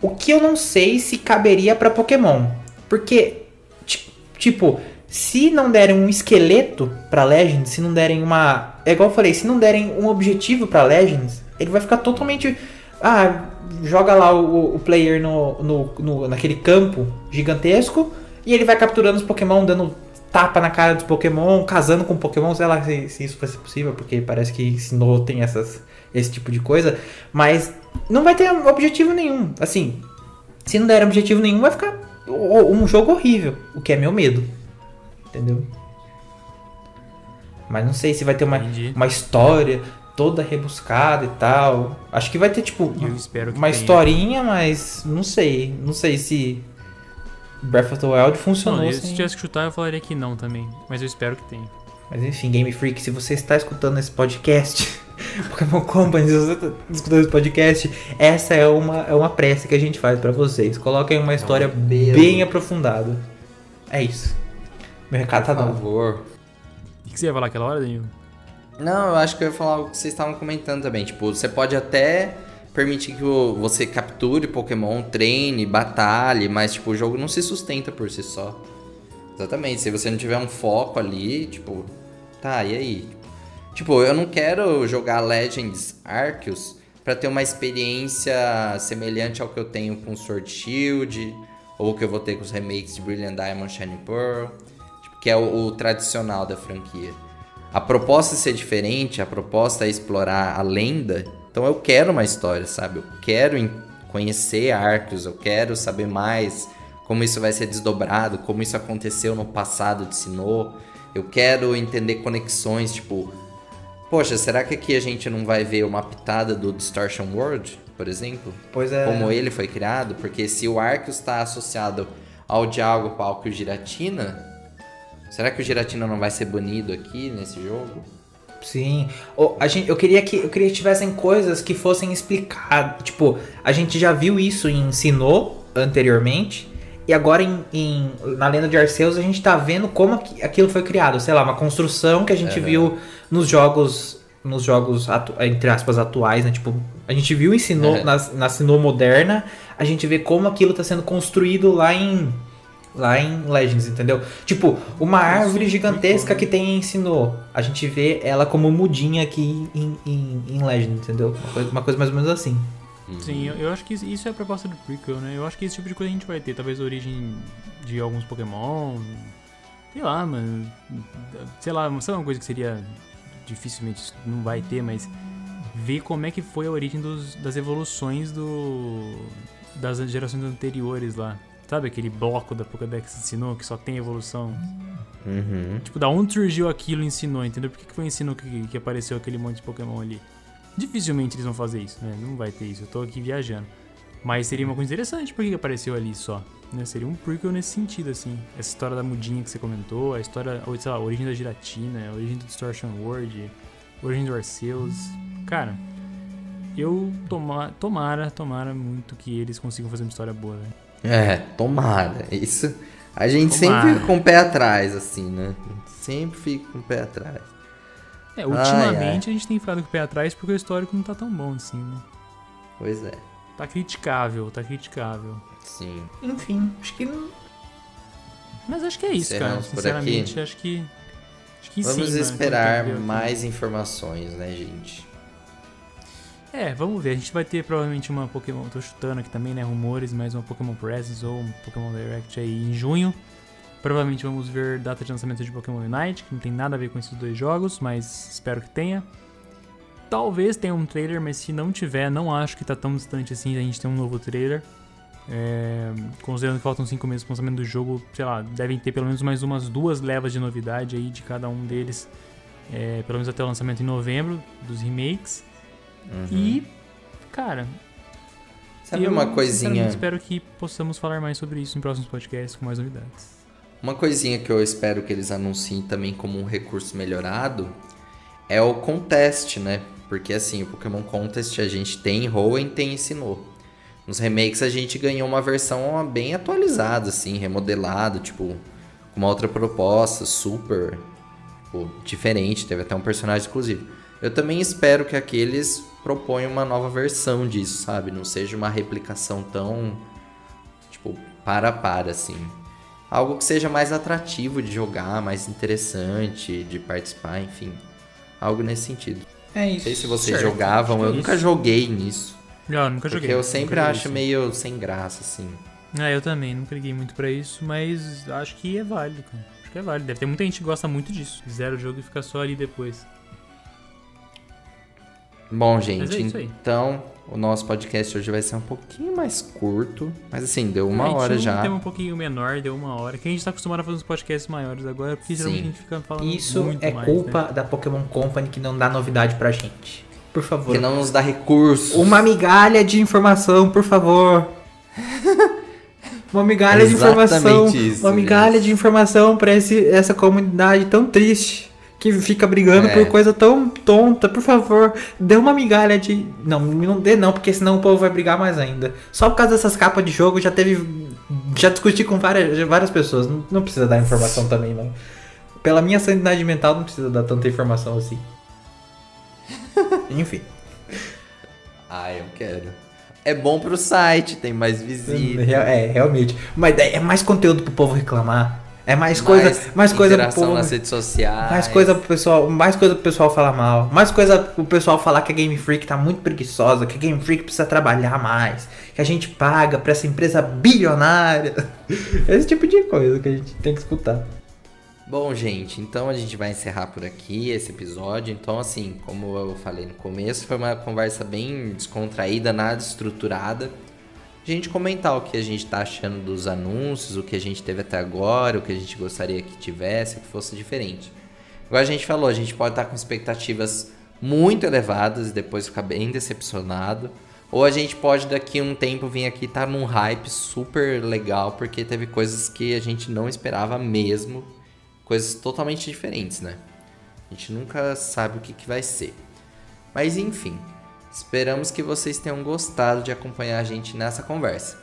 O que eu não sei se caberia pra Pokémon. Porque, ti- tipo, se não derem um esqueleto pra Legends, se não derem uma. É igual eu falei, se não derem um objetivo pra Legends, ele vai ficar totalmente. Ah, joga lá o, o player no, no, no- naquele campo gigantesco e ele vai capturando os Pokémon, dando tapa na cara dos Pokémon, casando com Pokémon, sei lá se, se isso vai ser possível, porque parece que Sinnoh tem essas, esse tipo de coisa, mas não vai ter objetivo nenhum. Assim, se não der objetivo nenhum, vai ficar um jogo horrível, o que é meu medo. Entendeu? Mas não sei se vai ter uma, Entendi. uma história toda rebuscada e tal. Acho que vai ter, tipo, Eu espero que uma tenha. historinha, mas não sei. Não sei se Breath of the Wild funcionou. Não, eu, sem- se tivesse que chutar, eu falaria que não também. Mas eu espero que tenha. Mas enfim, Game Freak, se você está escutando esse podcast, Pokémon Company, se você está escutando esse podcast, essa é uma, é uma prece que a gente faz pra vocês. Coloquem uma história apelo. bem aprofundada. É isso. Meu recado tá Por dado. favor. O que você ia falar aquela hora, Danilo? Não, eu acho que eu ia falar o que vocês estavam comentando também. Tipo, você pode até permitir que você capture Pokémon, treine, batalhe, mas tipo, o jogo não se sustenta por si só. Exatamente. Se você não tiver um foco ali, tipo, tá, e aí? Tipo, eu não quero jogar Legends Arceus pra ter uma experiência semelhante ao que eu tenho com Sword Shield, ou que eu vou ter com os remakes de Brilliant Diamond Shining Pearl, que é o, o tradicional da franquia. A proposta é ser diferente, a proposta é explorar a lenda. Então eu quero uma história, sabe? Eu quero conhecer Arceus, eu quero saber mais como isso vai ser desdobrado, como isso aconteceu no passado de Sinnoh. Eu quero entender conexões, tipo, poxa, será que aqui a gente não vai ver uma pitada do Distortion World, por exemplo? Pois é. Como ele foi criado? Porque se o Arceus está associado ao Dialgo, Palco e o Giratina, será que o Giratina não vai ser banido aqui nesse jogo? Sim. Ô, a gente, eu queria que eu queria que tivessem coisas que fossem explicadas. Tipo, a gente já viu isso em Sinnoh anteriormente. E agora em, em- na Lenda de Arceus a gente tá vendo como aqui- aquilo foi criado. Sei lá, uma construção que a gente viu nos jogos. Nos jogos, entre aspas, atuais, né? Tipo, a gente viu em Sinnoh, É. na, na Sinnoh moderna, a gente vê como aquilo tá sendo construído lá em. Lá em Legends, entendeu? Tipo, uma árvore gigantesca que tem em Sinnoh. A gente vê ela como mudinha aqui em, em, em Legends, entendeu? Uma coisa, uma coisa mais ou menos assim. Sim, eu, eu acho que isso- isso é a proposta do prequel, né? Eu acho que esse tipo de coisa a gente vai ter. Talvez a origem de alguns Pokémon. Sei lá, mano. Sei lá, sabe uma coisa que seria dificilmente não vai ter, mas ver como é que foi a origem dos, das evoluções do das gerações anteriores lá. Sabe aquele bloco da Pokédex ensinou que só tem evolução? Uhum. Tipo, da onde surgiu aquilo ensinou, entendeu? Por que, que foi ensinou que, que apareceu aquele monte de Pokémon ali? Dificilmente eles vão fazer isso, né? Não vai ter isso, eu tô aqui viajando. Mas seria uma coisa interessante por que apareceu ali só. Né? Seria um prequel nesse sentido, assim. Essa história da mudinha que você comentou, a história, sei lá, a origem da Giratina, a origem do Distortion World, a origem do Arceus. Cara, eu toma, tomara, tomara muito que eles consigam fazer uma história boa, né? É, tomara. Isso. A gente Tomara. sempre fica com o pé atrás, assim, né? Sempre fica com o pé atrás. É, Ai, ultimamente a gente tem ficado com o pé atrás porque o histórico não tá tão bom assim, né? Pois é. Tá criticável, tá criticável. Sim. Enfim, acho que não. Mas acho que é isso, cara. Encerramos por Sinceramente, acho que. Acho que Vamos sim, mano, esperar mais informações, né, gente? É, vamos ver. A gente vai ter provavelmente uma Pokémon. Tô chutando aqui também, né? Rumores, mais uma Pokémon Presence ou um Pokémon Direct aí em junho. Provavelmente vamos ver data de lançamento de Pokémon Unite, que não tem nada a ver com esses dois jogos, mas espero que tenha. Talvez tenha um trailer, mas se não tiver, não acho que tá tão distante assim a gente ter um novo trailer. É, considerando que faltam 5 meses pro lançamento do jogo, sei lá, devem ter pelo menos mais umas duas levas de novidade aí de cada um deles. É, pelo menos até o lançamento em novembro dos remakes. Uhum. E, cara, Sabe eu, uma coisinha, espero que possamos falar mais sobre isso em próximos podcasts com mais novidades. uma coisinha que eu espero que eles anunciem também como um recurso melhorado é o contest, né? Porque assim, o Pokémon Contest a gente tem em Hoenn, tem em Sinnoh. Nos remakes a gente ganhou uma versão bem atualizada, assim, remodelada, tipo, com uma outra proposta, super tipo, diferente, teve até um personagem exclusivo. Eu também espero que aqueles proponham uma nova versão disso, sabe? Não seja uma replicação tão, tipo, para a para, assim. Algo que seja mais atrativo de jogar, mais interessante de participar, enfim. Algo nesse sentido. É Não isso. sei se vocês Certo, jogavam, eu é nunca isso. joguei nisso. Não, nunca joguei. Porque eu sempre nunca acho isso. meio sem graça, assim. Ah, eu também, nunca liguei muito pra isso, mas acho que é válido, cara. Acho que é válido. Deve ter muita gente que gosta muito disso. Zero o jogo e fica só ali depois. Bom, Mas gente, é então o nosso podcast hoje vai ser um pouquinho mais curto. Mas assim, deu uma gente hora já. Um tema um pouquinho menor, deu uma hora. Que a gente tá acostumado a fazer uns podcasts maiores agora, porque geralmente Sim. a gente fica falando Isso muito é mais, culpa né? da Pokémon Company que não dá novidade pra gente. Por favor. Que não nos dá recursos. Uma migalha de informação, por favor. Uma migalha de Exatamente informação. isso, uma migalha gente. de informação pra esse, essa comunidade tão triste. Que fica brigando É. por coisa tão tonta. Por favor, dê uma migalha de. Não, não dê não, porque senão o povo vai brigar mais ainda. Só por causa dessas capas de jogo já teve. Já discuti com várias, várias pessoas. Não, não precisa dar informação também, não. Pela minha sanidade mental, não precisa dar tanta informação assim. Enfim. Ah, eu quero. É bom pro site, tem mais visita. Real- É, realmente. Mas é mais conteúdo pro povo reclamar. É mais coisa, mais, coisa pro povo. nas redes sociais. Mais coisa pro pessoal, mais coisa pro pessoal falar mal. Mais coisa pro pessoal falar que a Game Freak tá muito preguiçosa, que a Game Freak precisa trabalhar mais, que a gente paga pra essa empresa bilionária. Esse tipo de coisa que a gente tem que escutar. Bom, gente, então a gente vai encerrar por aqui esse episódio. Então, assim, como eu falei no começo, foi uma conversa bem descontraída, nada estruturada. A gente comentar o que a gente tá achando dos anúncios, o que a gente teve até agora, o que a gente gostaria que tivesse, que fosse diferente. Igual a gente falou, a gente pode estar com expectativas muito elevadas e depois ficar bem decepcionado. Ou a gente pode daqui um tempo vir aqui estar num hype super legal, porque teve coisas que a gente não esperava mesmo coisas totalmente diferentes, né? A gente nunca sabe o que, que vai ser. Mas enfim, esperamos que vocês tenham gostado de acompanhar a gente nessa conversa.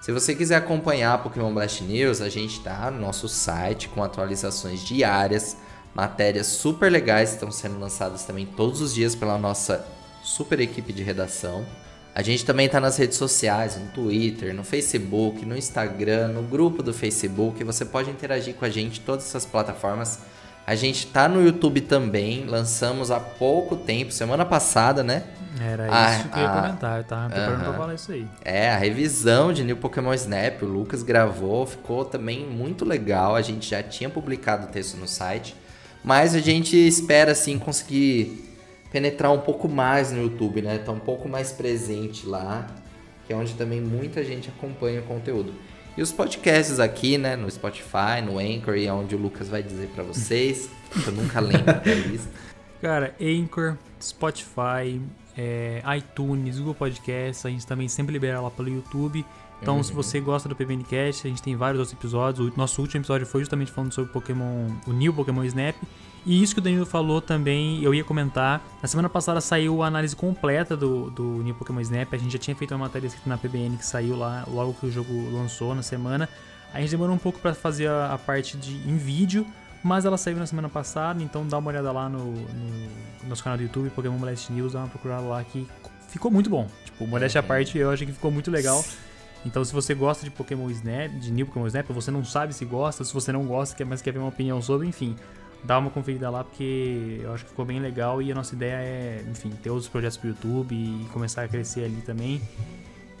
Se você quiser acompanhar a Pokémon Blast News, a gente tá no nosso site com atualizações diárias, matérias super legais estão sendo lançadas também todos os dias pela nossa super equipe de redação. A gente também tá nas redes sociais, no Twitter, no Facebook, no Instagram, no grupo do Facebook. Você pode interagir com a gente em todas essas plataformas. A gente tá no YouTube também, lançamos há pouco tempo, semana passada, né? Era Ah, isso que eu ia ah, comentar. Eu tava preparando pra aham. falar isso aí. É, a revisão de New Pokémon Snap, o Lucas gravou, ficou também muito legal. A gente já tinha publicado o texto no site, mas a gente espera assim conseguir penetrar um pouco mais no YouTube, né? Tá um pouco mais presente lá, que é onde também muita gente acompanha o conteúdo. E os podcasts aqui, né, no Spotify, no Anchor, e é onde o Lucas vai dizer pra vocês, que eu nunca lembro da lista. Cara, Anchor, Spotify, é, iTunes, Google Podcasts, a gente também sempre libera lá pelo YouTube. Então, Uhum. se você gosta do PBNcast, a gente tem vários outros episódios. O nosso último episódio foi justamente falando sobre Pokémon, o New Pokémon Snap. E isso que o Danilo falou também, eu ia comentar. Na semana passada saiu a análise completa do, do New Pokémon Snap. A gente já tinha feito uma matéria escrita na PBN que saiu lá logo que o jogo lançou na semana. A gente demorou um pouco pra fazer a, a parte de em vídeo, mas ela saiu na semana passada, então dá uma olhada lá no, no nosso canal do YouTube, Pokémon Blast News, dá uma procurada lá que ficou muito bom. Tipo, modéstia à parte, eu achei que ficou muito legal. Então, se você gosta de Pokémon Snap, de New Pokémon Snap, você não sabe se gosta, se você não gosta, mas quer ver uma opinião sobre, enfim, dá uma conferida lá porque eu acho que ficou bem legal e a nossa ideia é, enfim, ter outros projetos pro YouTube e começar a crescer ali também.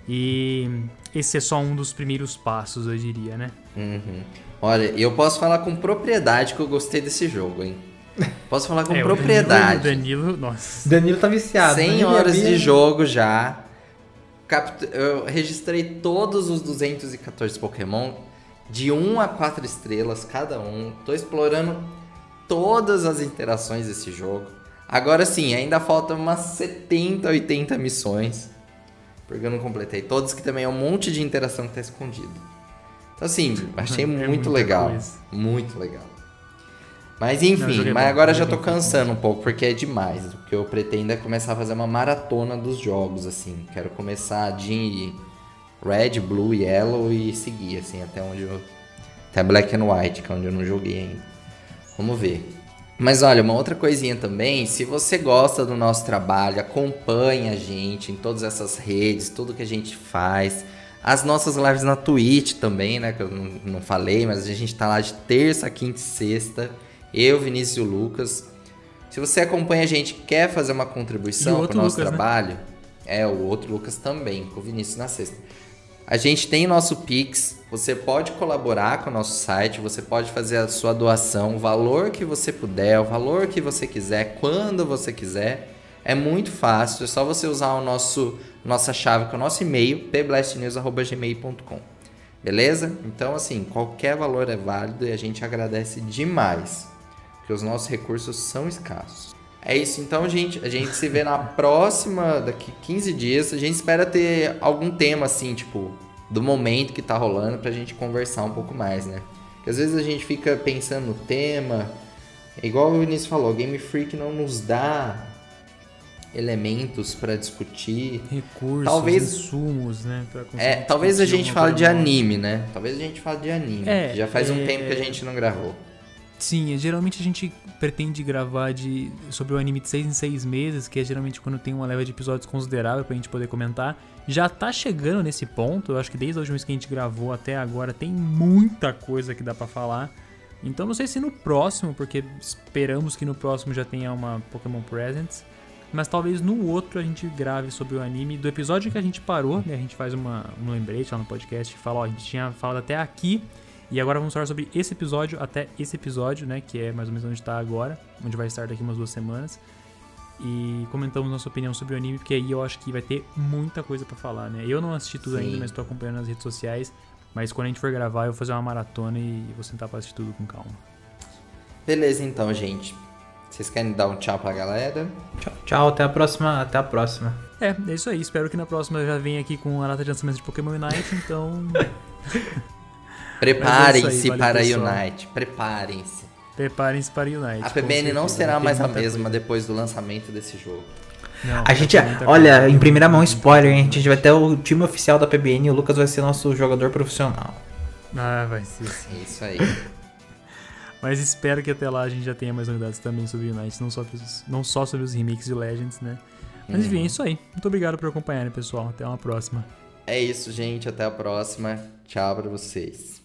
E esse é só um dos primeiros passos, eu diria, né? Uhum. Olha, eu posso falar com propriedade que eu gostei desse jogo, hein? Posso falar com É, o propriedade. Danilo, Danilo, nossa. Danilo tá viciado. 100 Danilo horas de jogo já. Eu registrei todos os 214 Pokémon de 1 a 4 estrelas cada um. Tô explorando todas as interações desse jogo. Agora sim, ainda faltam umas 70, 80 missões. Porque eu não completei todos, que também é um monte de interação que tá escondido. Então assim, achei É muito legal. coisa. Muito legal. Mas Não, enfim, é mas agora já tô é cansando um pouco, porque é demais. O que eu pretendo é começar a fazer uma maratona dos jogos, assim. Quero começar de Red, Blue, Yellow e seguir, assim, até onde eu. Até Black and White, que é onde eu não joguei ainda. Vamos ver. Mas olha, uma outra coisinha também, se você gosta do nosso trabalho, acompanha a gente em todas essas redes, tudo que a gente faz. As nossas lives na Twitch também, né? Que eu não, não falei, mas a gente tá lá de terça, quinta e sexta. Eu, Vinícius e o Lucas. Se você acompanha a gente e quer fazer uma o contribuição pro outro nosso Lucas, né? trabalho, é o outro Lucas também, com o Vinícius na sexta. A gente tem nosso Pix, você pode colaborar com o nosso site, você pode fazer a sua doação, o valor que você puder, o valor que você quiser, quando você quiser. É muito fácil, é só você usar o nosso nossa chave, que é o nosso e-mail, pblastnews.gmail.com. Beleza? Então, assim, qualquer valor é válido e a gente agradece demais, porque os nossos recursos são escassos. É isso então, gente. A gente se vê na próxima, daqui 15 dias. A gente espera ter algum tema, assim, tipo, do momento que tá rolando pra gente conversar um pouco mais, né? Porque às vezes a gente fica pensando no tema, é igual o Vinícius falou, Game Freak não nos dá elementos pra discutir. Recursos, Talvez- insumos, né? É, talvez a gente fale de anime, né? Talvez a gente fale de anime. É, Já faz um é- tempo que a gente não gravou. Sim, geralmente a gente pretende gravar de, sobre o anime de 6 em 6 meses, que é geralmente quando tem uma leva de episódios considerável pra gente poder comentar. Já tá chegando nesse ponto, eu acho que desde a última vez que a gente gravou até agora tem muita coisa que dá pra falar. Então não sei se no próximo, porque esperamos que no próximo já tenha uma Pokémon Presents. Mas talvez no outro a gente grave sobre o anime. Do episódio que a gente parou, né? A gente faz uma, um lembrete lá no podcast e fala, ó, a gente tinha falado até aqui. E agora vamos falar sobre esse episódio até esse episódio, né? Que é mais ou menos onde tá agora. Onde vai estar daqui umas duas semanas. E comentamos nossa opinião sobre o anime, porque aí eu acho que vai ter muita coisa pra falar, né? Eu não assisti tudo Sim. ainda, mas tô acompanhando nas redes sociais. Mas quando a gente for gravar, eu vou fazer uma maratona e vou sentar pra assistir tudo com calma. Beleza, então, gente. Vocês querem dar um tchau pra galera? Tchau, tchau, até a próxima, até a próxima. É, é isso aí. Espero que na próxima eu já venha aqui com a data de lançamento de Pokémon Unite, então Preparem-se valeu, para pessoal. Unite. Preparem-se. preparem-se para Unite. A PBN não será Tem mais a mesma coisa. depois do lançamento desse jogo. Não, A gente, muita olha, coisa. em primeira mão, spoiler, hein? A gente vai ter o time oficial da PBN e o Lucas vai ser nosso jogador profissional. Ah, vai ser sim. É isso aí. Mas espero que até lá a gente já tenha mais novidades também sobre Unite, não só, não só sobre os remakes de Legends, né? Mas enfim, é isso aí. Muito obrigado por acompanharem, pessoal. Até uma próxima. É isso, gente. Até a próxima. Tchau pra vocês.